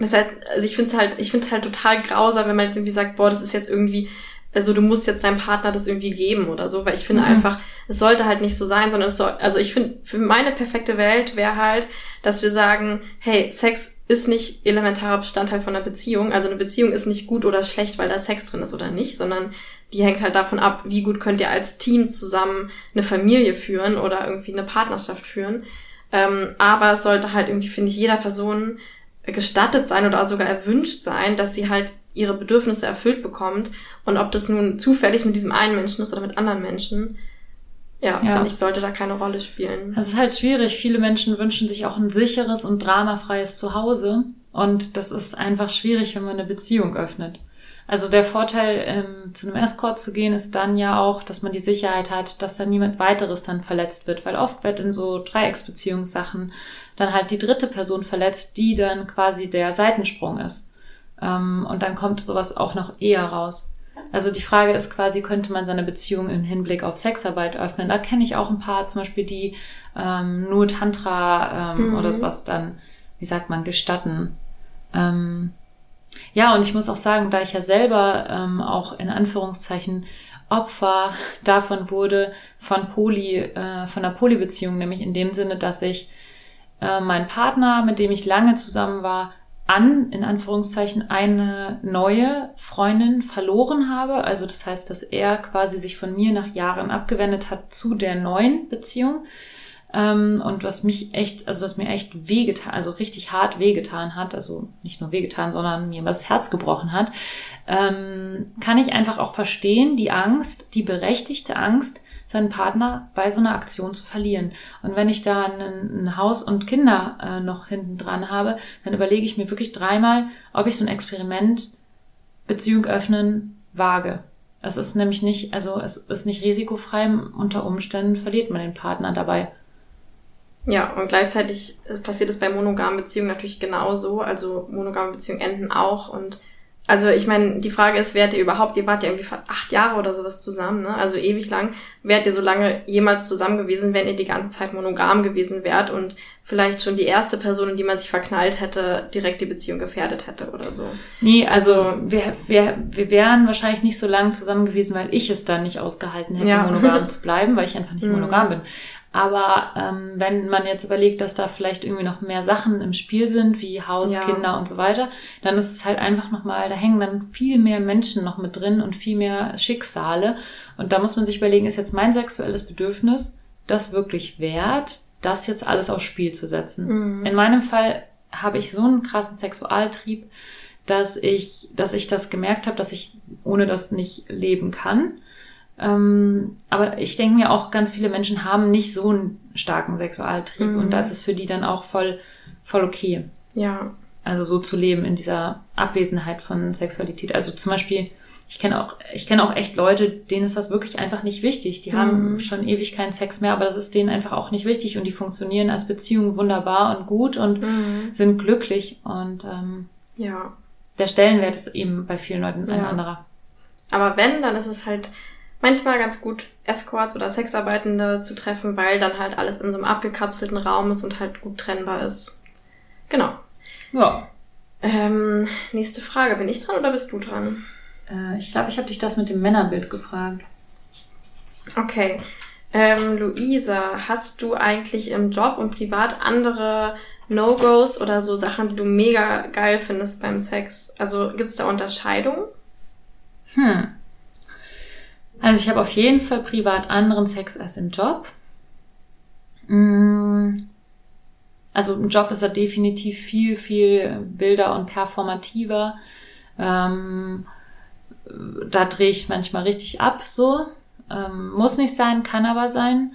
das heißt, also ich finde es halt, ich finde es halt total grausam, wenn man jetzt irgendwie sagt, boah, das ist jetzt irgendwie, also du musst jetzt deinem Partner das irgendwie geben oder so, weil ich finde Mhm. einfach, es sollte halt nicht so sein, sondern es soll, also ich finde, für meine perfekte Welt wäre halt, dass wir sagen, hey, Sex ist nicht elementarer Bestandteil von einer Beziehung. Also eine Beziehung ist nicht gut oder schlecht, weil da Sex drin ist oder nicht, sondern die hängt halt davon ab, wie gut könnt ihr als Team zusammen eine Familie führen oder irgendwie eine Partnerschaft führen. Ähm, aber es sollte halt irgendwie, finde ich, jeder Person gestattet sein oder sogar erwünscht sein, dass sie halt ihre Bedürfnisse erfüllt bekommt. Und ob das nun zufällig mit diesem einen Menschen ist oder mit anderen Menschen, ja, Ja. finde ich, sollte da keine Rolle spielen. Es ist halt schwierig. Viele Menschen wünschen sich auch ein sicheres und dramafreies Zuhause. Und das ist einfach schwierig, wenn man eine Beziehung öffnet. Also der Vorteil, ähm, zu einem Escort zu gehen, ist dann ja auch, dass man die Sicherheit hat, dass dann niemand weiteres dann verletzt wird. Weil oft wird in so Dreiecksbeziehungssachen dann halt die dritte Person verletzt, die dann quasi der Seitensprung ist. Ähm, und dann kommt sowas auch noch eher raus. Also die Frage ist quasi, könnte man seine Beziehung im Hinblick auf Sexarbeit öffnen? Da kenne ich auch ein paar, zum Beispiel die ähm, nur Tantra ähm, Mhm. oder sowas dann, wie sagt man, gestatten. Ähm, ja, und ich muss auch sagen, da ich ja selber ähm, auch in Anführungszeichen Opfer davon wurde von Poly, äh, von einer Polybeziehung, nämlich in dem Sinne, dass ich äh, meinen Partner, mit dem ich lange zusammen war, an, in Anführungszeichen, eine neue Freundin verloren habe. Also das heißt, dass er quasi sich von mir nach Jahren abgewendet hat zu der neuen Beziehung. Ähm, und was mich echt, also was mir echt wehgetan, also richtig hart wehgetan hat, also nicht nur wehgetan, sondern mir das Herz gebrochen hat, ähm, kann ich einfach auch verstehen, die Angst, die berechtigte Angst, seinen Partner bei so einer Aktion zu verlieren. Und wenn ich da ein, ein Haus und Kinder äh, noch hinten dran habe, dann überlege ich mir wirklich dreimal, ob ich so ein Experiment Beziehung öffnen wage. Es ist nämlich nicht, also es ist nicht risikofrei. Unter Umständen verliert man den Partner dabei. Ja, und gleichzeitig passiert es bei monogamen Beziehungen natürlich genauso. Also monogame Beziehungen enden auch und also ich meine, die Frage ist, wärt ihr überhaupt, ihr wart ja irgendwie acht Jahre oder sowas zusammen, ne? Also ewig lang. Wärt ihr so lange jemals zusammen gewesen, wenn ihr die ganze Zeit monogam gewesen wärt und vielleicht schon die erste Person, in die man sich verknallt hätte, direkt die Beziehung gefährdet hätte oder so? Nee, also wir, wir, wir wären wahrscheinlich nicht so lange zusammen gewesen, weil ich es dann nicht ausgehalten hätte, ja. monogam zu bleiben, weil ich einfach nicht monogam bin. Aber ähm, wenn man jetzt überlegt, dass da vielleicht irgendwie noch mehr Sachen im Spiel sind, wie Haus, ja. Kinder und so weiter, dann ist es halt einfach nochmal, da hängen dann viel mehr Menschen noch mit drin und viel mehr Schicksale. Und da muss man sich überlegen, ist jetzt mein sexuelles Bedürfnis das wirklich wert, das jetzt alles aufs Spiel zu setzen? Mhm. In meinem Fall habe ich so einen krassen Sexualtrieb, dass ich, dass ich das gemerkt habe, dass ich ohne das nicht leben kann. Ähm, aber ich denke mir auch, ganz viele Menschen haben nicht so einen starken Sexualtrieb mhm. und da ist es für die dann auch voll, voll okay. Ja. Also so zu leben in dieser Abwesenheit von Sexualität. Also zum Beispiel, ich kenne auch, ich kenne auch echt Leute, denen ist das wirklich einfach nicht wichtig. Die mhm. haben schon ewig keinen Sex mehr, aber das ist denen einfach auch nicht wichtig und die funktionieren als Beziehung wunderbar und gut und mhm. sind glücklich und ähm, ja. Der Stellenwert ist eben bei vielen Leuten ein ja. anderer. Aber wenn, dann ist es halt manchmal ganz gut, Escorts oder Sexarbeitende zu treffen, weil dann halt alles in so einem abgekapselten Raum ist und halt gut trennbar ist. Genau. Ja. Ähm, nächste Frage. Bin ich dran oder bist du dran? Äh, ich glaube, ich habe dich das mit dem Männerbild gefragt. Okay. Ähm, Luisa, hast du eigentlich im Job und privat andere No-Gos oder so Sachen, die du mega geil findest beim Sex? Also gibt's da Unterscheidungen? Hm. Also ich habe auf jeden Fall privat anderen Sex als im Job. Mm. Also im Job ist er definitiv viel, viel bilder und performativer. Ähm, da drehe ich manchmal richtig ab, so. Ähm, muss nicht sein, kann aber sein.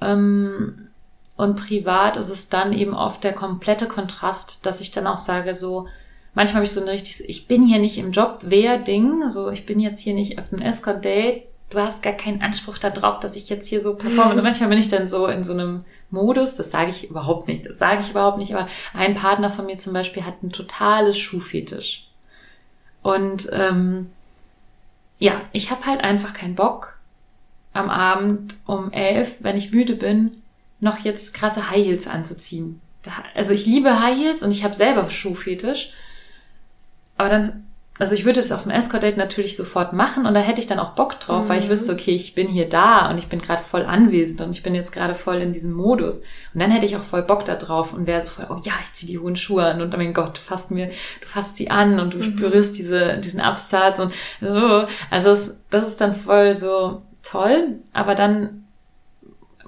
Ähm, und privat ist es dann eben oft der komplette Kontrast, dass ich dann auch sage, so, manchmal habe ich so ein richtiges, ich bin hier nicht im Job, wer Ding, also ich bin jetzt hier nicht auf einem Escort-Date, du hast gar keinen Anspruch darauf, dass ich jetzt hier so performe. Und manchmal bin ich dann so in so einem Modus, das sage ich überhaupt nicht, das sage ich überhaupt nicht, aber ein Partner von mir zum Beispiel hat ein totales Schuhfetisch. Und ähm, ja, ich habe halt einfach keinen Bock, am Abend um elf, wenn ich müde bin, noch jetzt krasse High Heels anzuziehen. Also ich liebe High Heels und ich habe selber Schuhfetisch. Aber dann also ich würde es auf dem Escort-Date natürlich sofort machen und da hätte ich dann auch Bock drauf, mhm. weil ich mhm. wüsste, okay, ich bin hier da und ich bin gerade voll anwesend und ich bin jetzt gerade voll in diesem Modus. Und dann hätte ich auch voll Bock da drauf und wäre so voll, oh ja, ich ziehe die hohen Schuhe an und oh mein Gott, du fasst mir, du fasst sie an und du mhm. spürst diese, diesen Absatz und oh. also es, das ist dann voll so toll, aber dann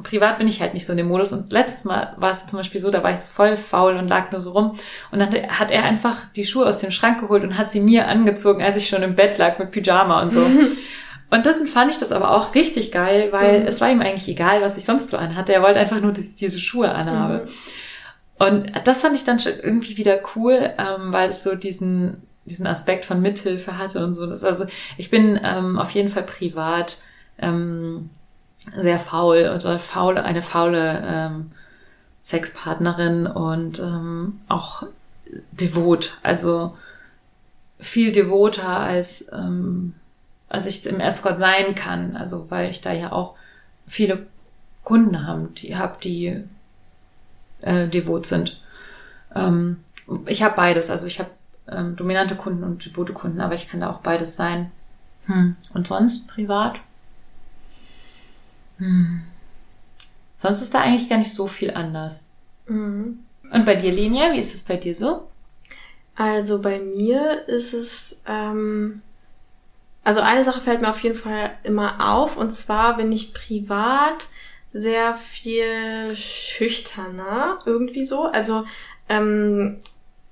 privat bin ich halt nicht so in dem Modus. Und letztes Mal war es zum Beispiel so, da war ich so voll faul und lag nur so rum. Und dann hat er einfach die Schuhe aus dem Schrank geholt und hat sie mir angezogen, als ich schon im Bett lag mit Pyjama und so. und dann fand ich das aber auch richtig geil, weil mhm. es war ihm eigentlich egal, was ich sonst so anhatte. Er wollte einfach nur, dass ich diese Schuhe anhabe. Mhm. Und das fand ich dann schon irgendwie wieder cool, ähm, weil es so diesen, diesen Aspekt von Mithilfe hatte und so. Das, also ich bin ähm, auf jeden Fall privat ähm, sehr faul, also faul, eine faule ähm, Sexpartnerin und ähm, auch devot, also viel devoter als ähm, als ich im Escort sein kann, also weil ich da ja auch viele Kunden haben, die hab, die äh, devot sind. Ähm, ich habe beides, also ich habe ähm, dominante Kunden und devote Kunden, aber ich kann da auch beides sein. Hm. Und sonst privat? Hm. Sonst ist da eigentlich gar nicht so viel anders. Mhm. Und bei dir, Lenia, wie ist es bei dir so? Also bei mir ist es, ähm, also eine Sache fällt mir auf jeden Fall immer auf und zwar bin ich privat sehr viel schüchterner irgendwie so. Also ähm,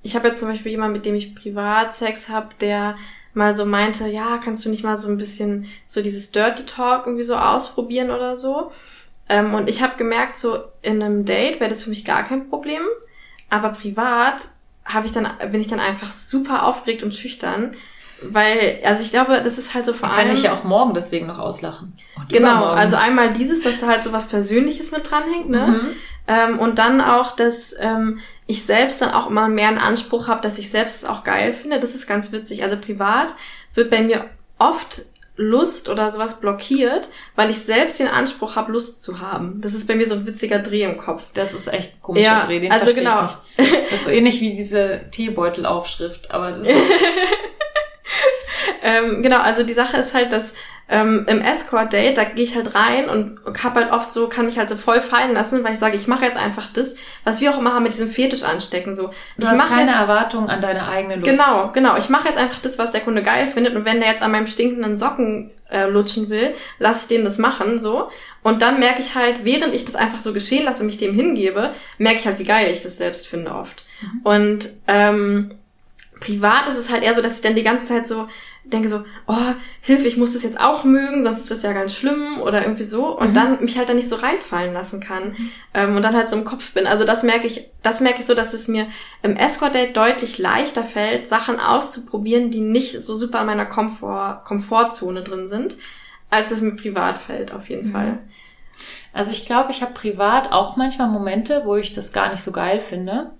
ich habe jetzt zum Beispiel jemanden, mit dem ich Privatsex habe, der mal so meinte, ja, kannst du nicht mal so ein bisschen so dieses Dirty Talk irgendwie so ausprobieren oder so. Ähm, und ich habe gemerkt, so in einem Date wäre das für mich gar kein Problem, aber privat habe ich dann bin ich dann einfach super aufgeregt und schüchtern, weil also ich glaube, das ist halt so vor Man kann allem dich ja auch morgen deswegen noch auslachen. Genau, also einmal dieses, dass da halt so was Persönliches mit dranhängt, ne? Mhm. Ähm, und dann auch, dass ähm, ich selbst dann auch immer mehr einen Anspruch habe, dass ich selbst es auch geil finde. Das ist ganz witzig. Also privat wird bei mir oft Lust oder sowas blockiert, weil ich selbst den Anspruch habe, Lust zu haben. Das ist bei mir so ein witziger Dreh im Kopf. Das ist echt ein komischer Ja, Dreh, den also genau. ich nicht. Das ist so ähnlich wie diese Teebeutelaufschrift, aber das ist Ähm, genau, also die Sache ist halt, dass ähm, im Escort-Date, da gehe ich halt rein und hab halt oft so, kann mich halt so voll fallen lassen, weil ich sage, ich mache jetzt einfach das, was wir auch immer haben mit diesem Fetisch anstecken. So, du ich hast keine jetzt, Erwartung an deine eigene Lust. Genau, genau. Ich mache jetzt einfach das, was der Kunde geil findet. Und wenn der jetzt an meinem stinkenden Socken äh, lutschen will, lasse ich den das machen, so. Und dann merke ich halt, während ich das einfach so geschehen lasse, mich dem hingebe, merke ich halt, wie geil ich das selbst finde oft. Und ähm, privat ist es halt eher so, dass ich dann die ganze Zeit so denke so, oh, Hilfe, ich muss das jetzt auch mögen, sonst ist das ja ganz schlimm oder irgendwie so. Und dann mich halt dann nicht so reinfallen lassen kann. Ähm, und dann halt so im Kopf bin. Also das merke ich, das merke ich so, dass es mir im Escort-Date deutlich leichter fällt, Sachen auszuprobieren, die nicht so super in meiner Komfort, Komfortzone drin sind, als es mir privat fällt, auf jeden Fall. Also ich glaube, ich habe privat auch manchmal Momente, wo ich das gar nicht so geil finde.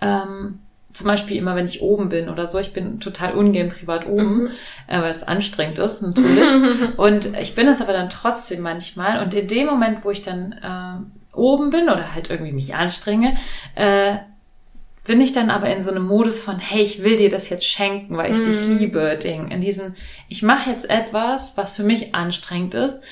Ähm, zum Beispiel immer, wenn ich oben bin oder so. Ich bin total ungern privat oben, äh, weil es anstrengend ist natürlich. und ich bin es aber dann trotzdem manchmal. Und in dem Moment, wo ich dann äh, oben bin oder halt irgendwie mich anstrenge, äh, bin ich dann aber in so einem Modus von, hey, ich will dir das jetzt schenken, weil ich dich liebe, Ding. In diesem, ich mache jetzt etwas, was für mich anstrengend ist,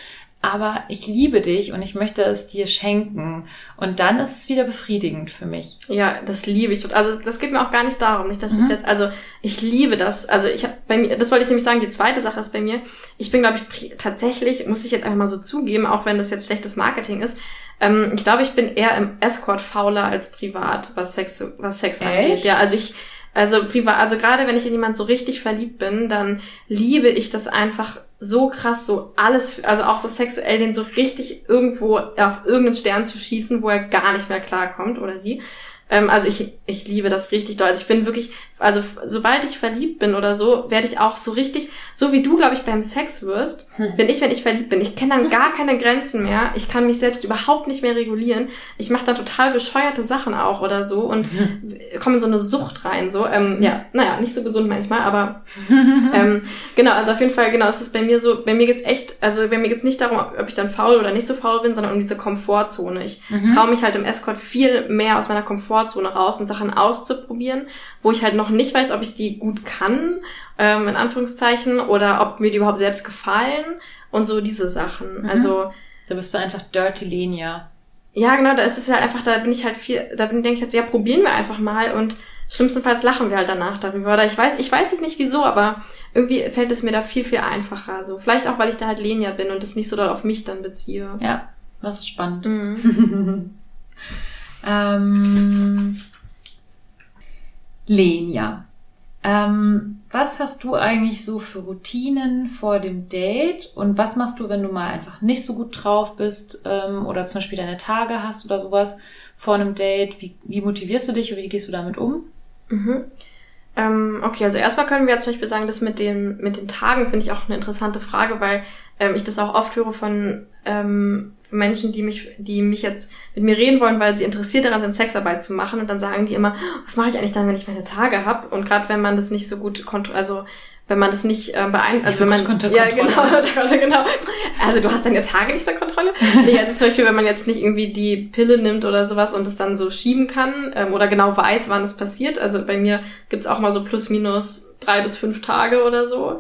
aber ich liebe dich und ich möchte es dir schenken. Und dann ist es wieder befriedigend für mich. Ja, das liebe ich. Also das geht mir auch gar nicht darum, nicht, dass es jetzt, also ich liebe das. Also ich habe bei mir, das wollte ich nämlich sagen. Die zweite Sache ist bei mir. Ich bin, glaube ich, tatsächlich muss ich jetzt einfach mal so zugeben, auch wenn das jetzt schlechtes Marketing ist. Ähm, ich glaube, ich bin eher im Escort fauler als privat, was Sex, was Sex angeht. Echt? Ja, also ich, also privat, also gerade wenn ich in jemand so richtig verliebt bin, dann liebe ich das einfach so krass, so alles, also auch so sexuell, den so richtig irgendwo auf irgendeinen Stern zu schießen, wo er gar nicht mehr klarkommt oder sie. Ähm, also ich, ich liebe das richtig doll. Also ich bin wirklich, also sobald ich verliebt bin oder so, werde ich auch so richtig, so wie du, glaube ich, beim Sex wirst, bin ich, wenn ich verliebt bin. Ich kenne dann gar keine Grenzen mehr. Ich kann mich selbst überhaupt nicht mehr regulieren. Ich mache da total bescheuerte Sachen auch oder so und komme in so eine Sucht rein. So, ähm, ja, naja, nicht so gesund manchmal, aber ähm, genau, also auf jeden Fall, genau, es ist bei mir so, bei mir geht's echt, also bei mir geht's nicht darum, ob ich dann faul oder nicht so faul bin, sondern um diese Komfortzone. Ich traue mich halt im Escort viel mehr aus meiner Komfortzone raus und Sachen auszuprobieren, wo ich halt noch nicht weiß, ob ich die gut kann, ähm, in Anführungszeichen, oder ob mir die überhaupt selbst gefallen und so diese Sachen. Also Da bist du einfach Dirty Lenia. ja, genau, da ist es halt einfach, da bin ich halt viel, da bin, denke ich halt so, ja, probieren wir einfach mal und schlimmstenfalls lachen wir halt danach darüber. Oder ich weiß, ich weiß es nicht wieso, aber irgendwie fällt es mir da viel, viel einfacher. So, vielleicht auch, weil ich da halt Lenia bin und das nicht so doll auf mich dann beziehe. Ja, das ist spannend. Mhm. ähm, Lenia, ähm, was hast du eigentlich so für Routinen vor dem Date und was machst du, wenn du mal einfach nicht so gut drauf bist ähm, oder zum Beispiel deine Tage hast oder sowas vor einem Date? Wie, wie motivierst du dich oder wie gehst du damit um? Mhm. Ähm, okay, also erstmal können wir ja zum Beispiel sagen, das mit den, mit den Tagen finde ich auch eine interessante Frage, weil ähm, ich das auch oft höre von, ähm, Menschen, die mich, die mich jetzt mit mir reden wollen, weil sie interessiert daran sind, Sexarbeit zu machen und dann sagen die immer, was mache ich eigentlich dann, wenn ich meine Tage habe? Und gerade wenn man das nicht so gut also wenn man das nicht äh, beeinflusst, also so wenn man ja genau, also genau, also du hast deine Tage nicht unter Kontrolle. nee, also zum Beispiel, wenn man jetzt nicht irgendwie die Pille nimmt oder sowas und es dann so schieben kann ähm, oder genau weiß, wann es passiert. Also bei mir gibt's auch mal so plus minus drei bis fünf Tage oder so.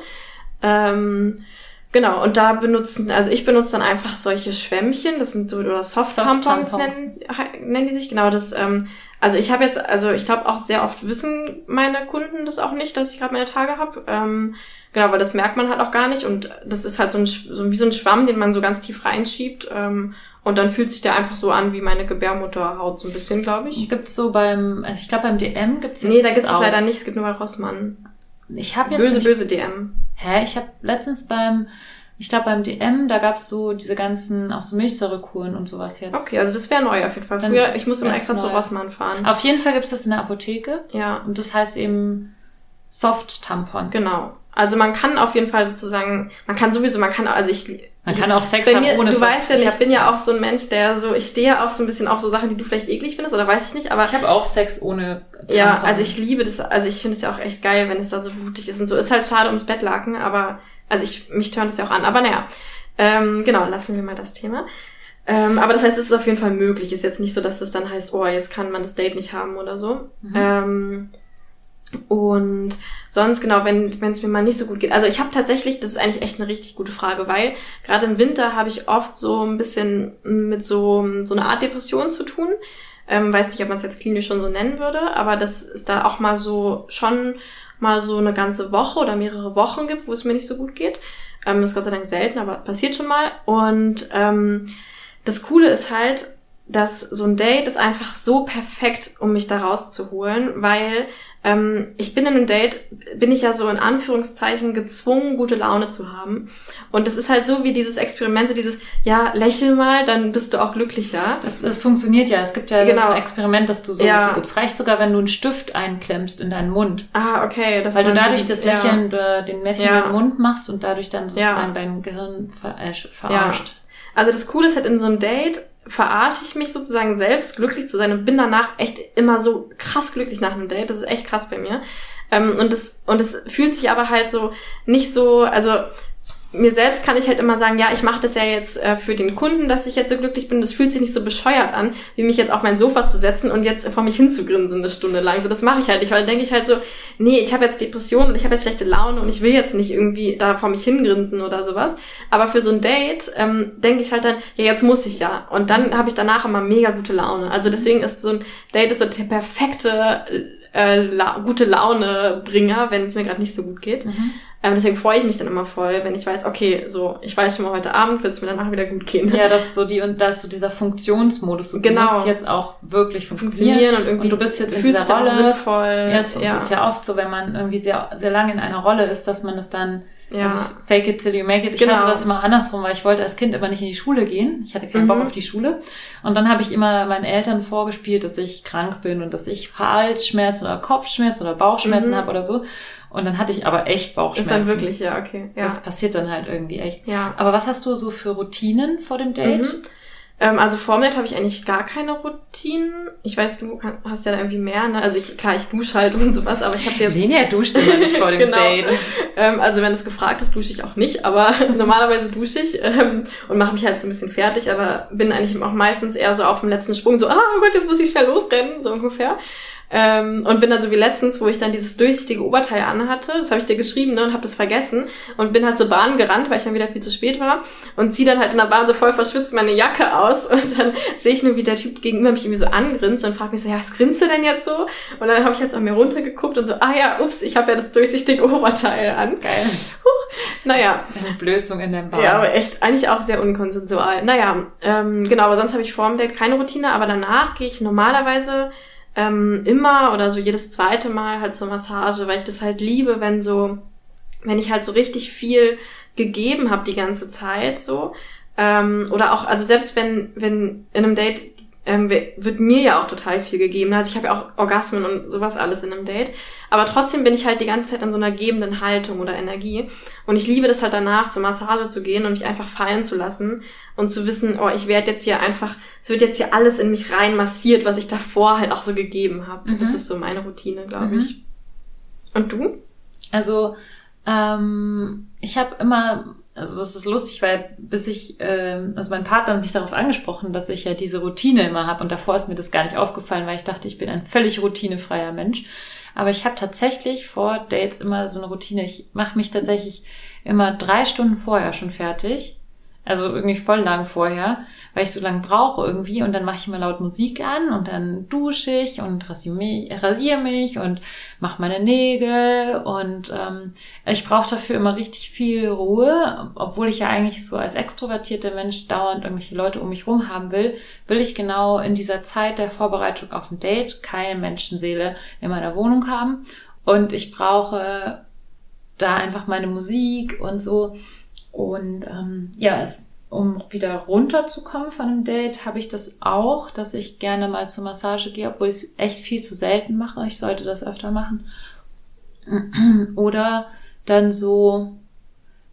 Ähm, genau, und da benutzen, also ich benutze dann einfach solche Schwämmchen, das sind so, oder Soft-Tampons Soft-Tampons. nennen, nennen die sich, genau, das, ähm, Also ich habe jetzt, also ich glaube auch sehr oft wissen meine Kunden das auch nicht, dass ich gerade meine Tage habe. Ähm, genau, weil das merkt man halt auch gar nicht und das ist halt so, ein, so wie so ein Schwamm, den man so ganz tief reinschiebt. Ähm, und dann fühlt sich der einfach so an wie meine Gebärmutterhaut so ein bisschen, glaube ich. Gibt's so beim, also ich glaube beim DM gibt's Nee, da das gibt es leider nicht, es gibt nur bei Rossmann. Ich habe jetzt Böse, böse DM. Hä, ich habe letztens beim, ich glaube beim DM, da gab's so diese ganzen, auch so Milchsäurekuren und sowas jetzt. Okay, also das wäre neu auf jeden Fall. Früher, ich musste immer extra zu neu. Rossmann fahren. Auf jeden Fall gibt's das in der Apotheke Ja, und das heißt eben Soft-Tampon. genau. Also man kann auf jeden Fall sozusagen, man kann sowieso, man kann, also ich, Man kann auch Sex haben mir, ohne du weißt ja nicht, ich bin ja auch so ein Mensch, der so, ich stehe ja auch so ein bisschen auf so Sachen, die du vielleicht eklig findest oder weiß ich nicht, aber ich hab auch Sex ohne Tampon. ja, also ich liebe das, also ich finde es ja auch echt geil, wenn es da so blutig ist und so. Ist halt schade ums Bettlaken, aber, also ich, mich tönt das ja auch an, aber naja, ähm, genau, lassen wir mal das Thema. Ähm, aber das heißt, es ist auf jeden Fall möglich. Ist jetzt nicht so, dass das dann heißt, oh, jetzt kann man das Date nicht haben oder so. Ähm, und sonst, genau, wenn es mir mal nicht so gut geht. Also ich habe tatsächlich, das ist eigentlich echt eine richtig gute Frage, weil gerade im Winter habe ich oft so ein bisschen mit so, so einer Art Depression zu tun. Ähm, weiß nicht, ob man es jetzt klinisch schon so nennen würde, aber dass es da auch mal so schon mal so eine ganze Woche oder mehrere Wochen gibt, wo es mir nicht so gut geht. Ähm, ist Gott sei Dank selten, aber passiert schon mal. Und ähm, das Coole ist halt, dass so ein Date ist einfach so perfekt, um mich da rauszuholen, weil ähm, ich bin in einem Date, bin ich ja so in Anführungszeichen gezwungen, gute Laune zu haben. Und das ist halt so wie dieses Experiment, so dieses, ja, lächel mal, dann bist du auch glücklicher. Das, das funktioniert ja. Es gibt ja Genau. so ein Experiment, dass du so, Ja. so, es reicht sogar, wenn du einen Stift einklemmst in deinen Mund. Ah, okay. Das Weil du dadurch das ja. Lächeln, äh, den Lächeln Ja. im Mund machst und dadurch dann sozusagen Ja. dein Gehirn verarsch, verarscht. Also das Coole ist halt in so einem Date verarsche ich mich sozusagen selbst, glücklich zu sein und bin danach echt immer so krass glücklich nach einem Date. Das ist echt krass bei mir. Ähm, und es und es fühlt sich aber halt so nicht so, also mir selbst kann ich halt immer sagen, ja, ich mache das ja jetzt äh, für den Kunden, dass ich jetzt so glücklich bin. Das fühlt sich nicht so bescheuert an, wie mich jetzt auf mein Sofa zu setzen und jetzt vor mich hinzugrinsen eine Stunde lang. So, das mache ich halt nicht, weil dann denke ich halt so, nee, ich habe jetzt Depressionen und ich habe jetzt schlechte Laune und ich will jetzt nicht irgendwie da vor mich hingrinsen oder sowas. Aber für so ein Date ähm, denke ich halt dann, ja, jetzt muss ich ja. Und dann habe ich danach immer mega gute Laune. Also deswegen ist so ein Date ist so der perfekte äh, la gute Laune-Bringer, wenn es mir gerade nicht so gut geht. Ähm, deswegen freue ich mich dann immer voll, wenn ich weiß, okay, so, ich weiß schon mal, heute Abend wird es mir danach wieder gut gehen. Ja, das ist so die und das ist so dieser Funktionsmodus. Du Genau. musst jetzt auch wirklich funktionieren. Funktionieren und irgendwie Und du bist jetzt in dieser Rolle. sinnvoll. Ja, es ja. ist ja oft so, wenn man irgendwie sehr, sehr lange in einer Rolle ist, dass man es dann, Ja. also fake it till you make it. Ich Genau. hatte das immer andersrum, weil ich wollte als Kind immer nicht in die Schule gehen. Ich hatte keinen Bock Mhm. auf die Schule. Und dann habe ich immer meinen Eltern vorgespielt, dass ich krank bin und dass ich Halsschmerzen oder Kopfschmerzen oder Bauchschmerzen Mhm. habe oder so. Und dann hatte ich aber echt ist Bauchschmerzen. dann wirklich, ja, okay. Ja. Das passiert dann halt irgendwie echt. ja. Aber was hast du so für Routinen vor dem Date? Mhm. Ähm, also vor dem Date habe ich eigentlich gar keine Routinen. Ich weiß, du kann, hast ja da irgendwie mehr, ne? Also ich, klar, ich dusche halt und sowas, aber ich habe jetzt... Lenia duscht immer nicht vor dem Genau. Date. Ähm, also wenn es gefragt ist, dusche ich auch nicht, aber normalerweise dusche ich ähm, und mache mich halt so ein bisschen fertig, aber bin eigentlich auch meistens eher so auf dem letzten Sprung, so, ah oh Gott, jetzt muss ich schnell losrennen, so ungefähr. Ähm, und bin dann so wie letztens, wo ich dann dieses durchsichtige Oberteil anhatte, das habe ich dir geschrieben ne, und habe das vergessen und bin halt zur Bahn gerannt, weil ich dann wieder viel zu spät war und ziehe dann halt in der Bahn so voll verschwitzt meine Jacke aus und dann sehe ich nur, wie der Typ gegenüber mich irgendwie so angrinst und fragt mich so, ja, was grinst du denn jetzt so? Und dann habe ich jetzt an mir runtergeguckt und so, ah ja, ups, ich habe ja das durchsichtige Oberteil an. Geil. Naja, Eine Blößung in der Bahn. ja, aber echt, eigentlich auch sehr unkonsensual. Naja, ähm, genau, aber sonst habe ich vor dem Date keine Routine, aber danach gehe ich normalerweise ähm, immer oder so jedes zweite Mal halt zur Massage, weil ich das halt liebe, wenn so, wenn ich halt so richtig viel gegeben habe die ganze Zeit so. Ähm, oder auch, also selbst wenn, wenn in einem Date ähm, wird mir ja auch total viel gegeben. Also ich habe ja auch Orgasmen und sowas alles in einem Date. Aber trotzdem bin ich halt die ganze Zeit in so einer gebenden Haltung oder Energie. Und ich liebe das halt danach, zur Massage zu gehen und mich einfach fallen zu lassen und zu wissen, oh, ich werde jetzt hier einfach, es wird jetzt hier alles in mich rein massiert, was ich davor halt auch so gegeben habe. Mhm. Das ist so meine Routine, glaube Mhm. ich. Und du? Also, ähm, ich habe immer, also das ist lustig, weil bis ich, ähm, also mein Partner hat mich darauf angesprochen, dass ich ja diese Routine immer habe und davor ist mir das gar nicht aufgefallen, weil ich dachte, ich bin ein völlig routinefreier Mensch. Aber ich habe tatsächlich vor Dates immer so eine Routine. Ich mache mich tatsächlich immer drei Stunden vorher schon fertig. Also irgendwie voll lang vorher, weil ich so lange brauche irgendwie und dann mache ich immer laut Musik an und dann dusche ich und rasiere mich, rasier mich und mache meine Nägel und ähm, ich brauche dafür immer richtig viel Ruhe, obwohl ich ja eigentlich so als extrovertierter Mensch dauernd irgendwelche Leute um mich rum haben will, will ich genau in dieser Zeit der Vorbereitung auf ein Date keine Menschenseele in meiner Wohnung haben. Und ich brauche da einfach meine Musik und so und ähm, ja, es, um wieder runterzukommen von einem Date, habe ich das auch, dass ich gerne mal zur Massage gehe, obwohl ich es echt viel zu selten mache. Ich sollte das öfter machen. Oder dann so,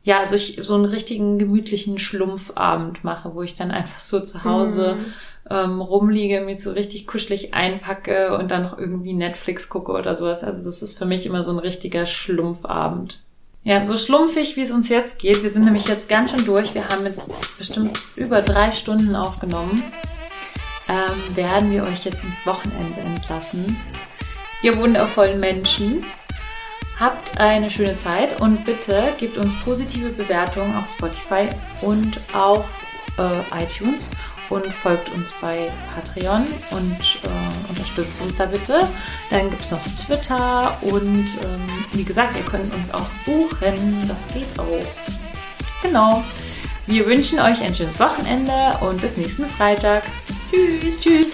ja, also ich so einen richtigen gemütlichen Schlumpfabend mache, wo ich dann einfach so zu Hause Mhm. ähm, rumliege, mich so richtig kuschelig einpacke und dann noch irgendwie Netflix gucke oder sowas. Also das ist für mich immer so ein richtiger Schlumpfabend. Ja, so schlumpfig, wie es uns jetzt geht. Wir sind nämlich jetzt ganz schön durch. Wir haben jetzt bestimmt über drei Stunden aufgenommen. Ähm, werden wir euch jetzt ins Wochenende entlassen. Ihr wundervollen Menschen. Habt eine schöne Zeit und bitte gebt uns positive Bewertungen auf Spotify und auf äh, iTunes und folgt uns bei Patreon und äh, unterstützt uns da bitte. Dann gibt es noch Twitter und ähm, wie gesagt, ihr könnt uns auch buchen. Das geht auch. Genau. Wir wünschen euch ein schönes Wochenende und bis nächsten Freitag. Tschüss, tschüss.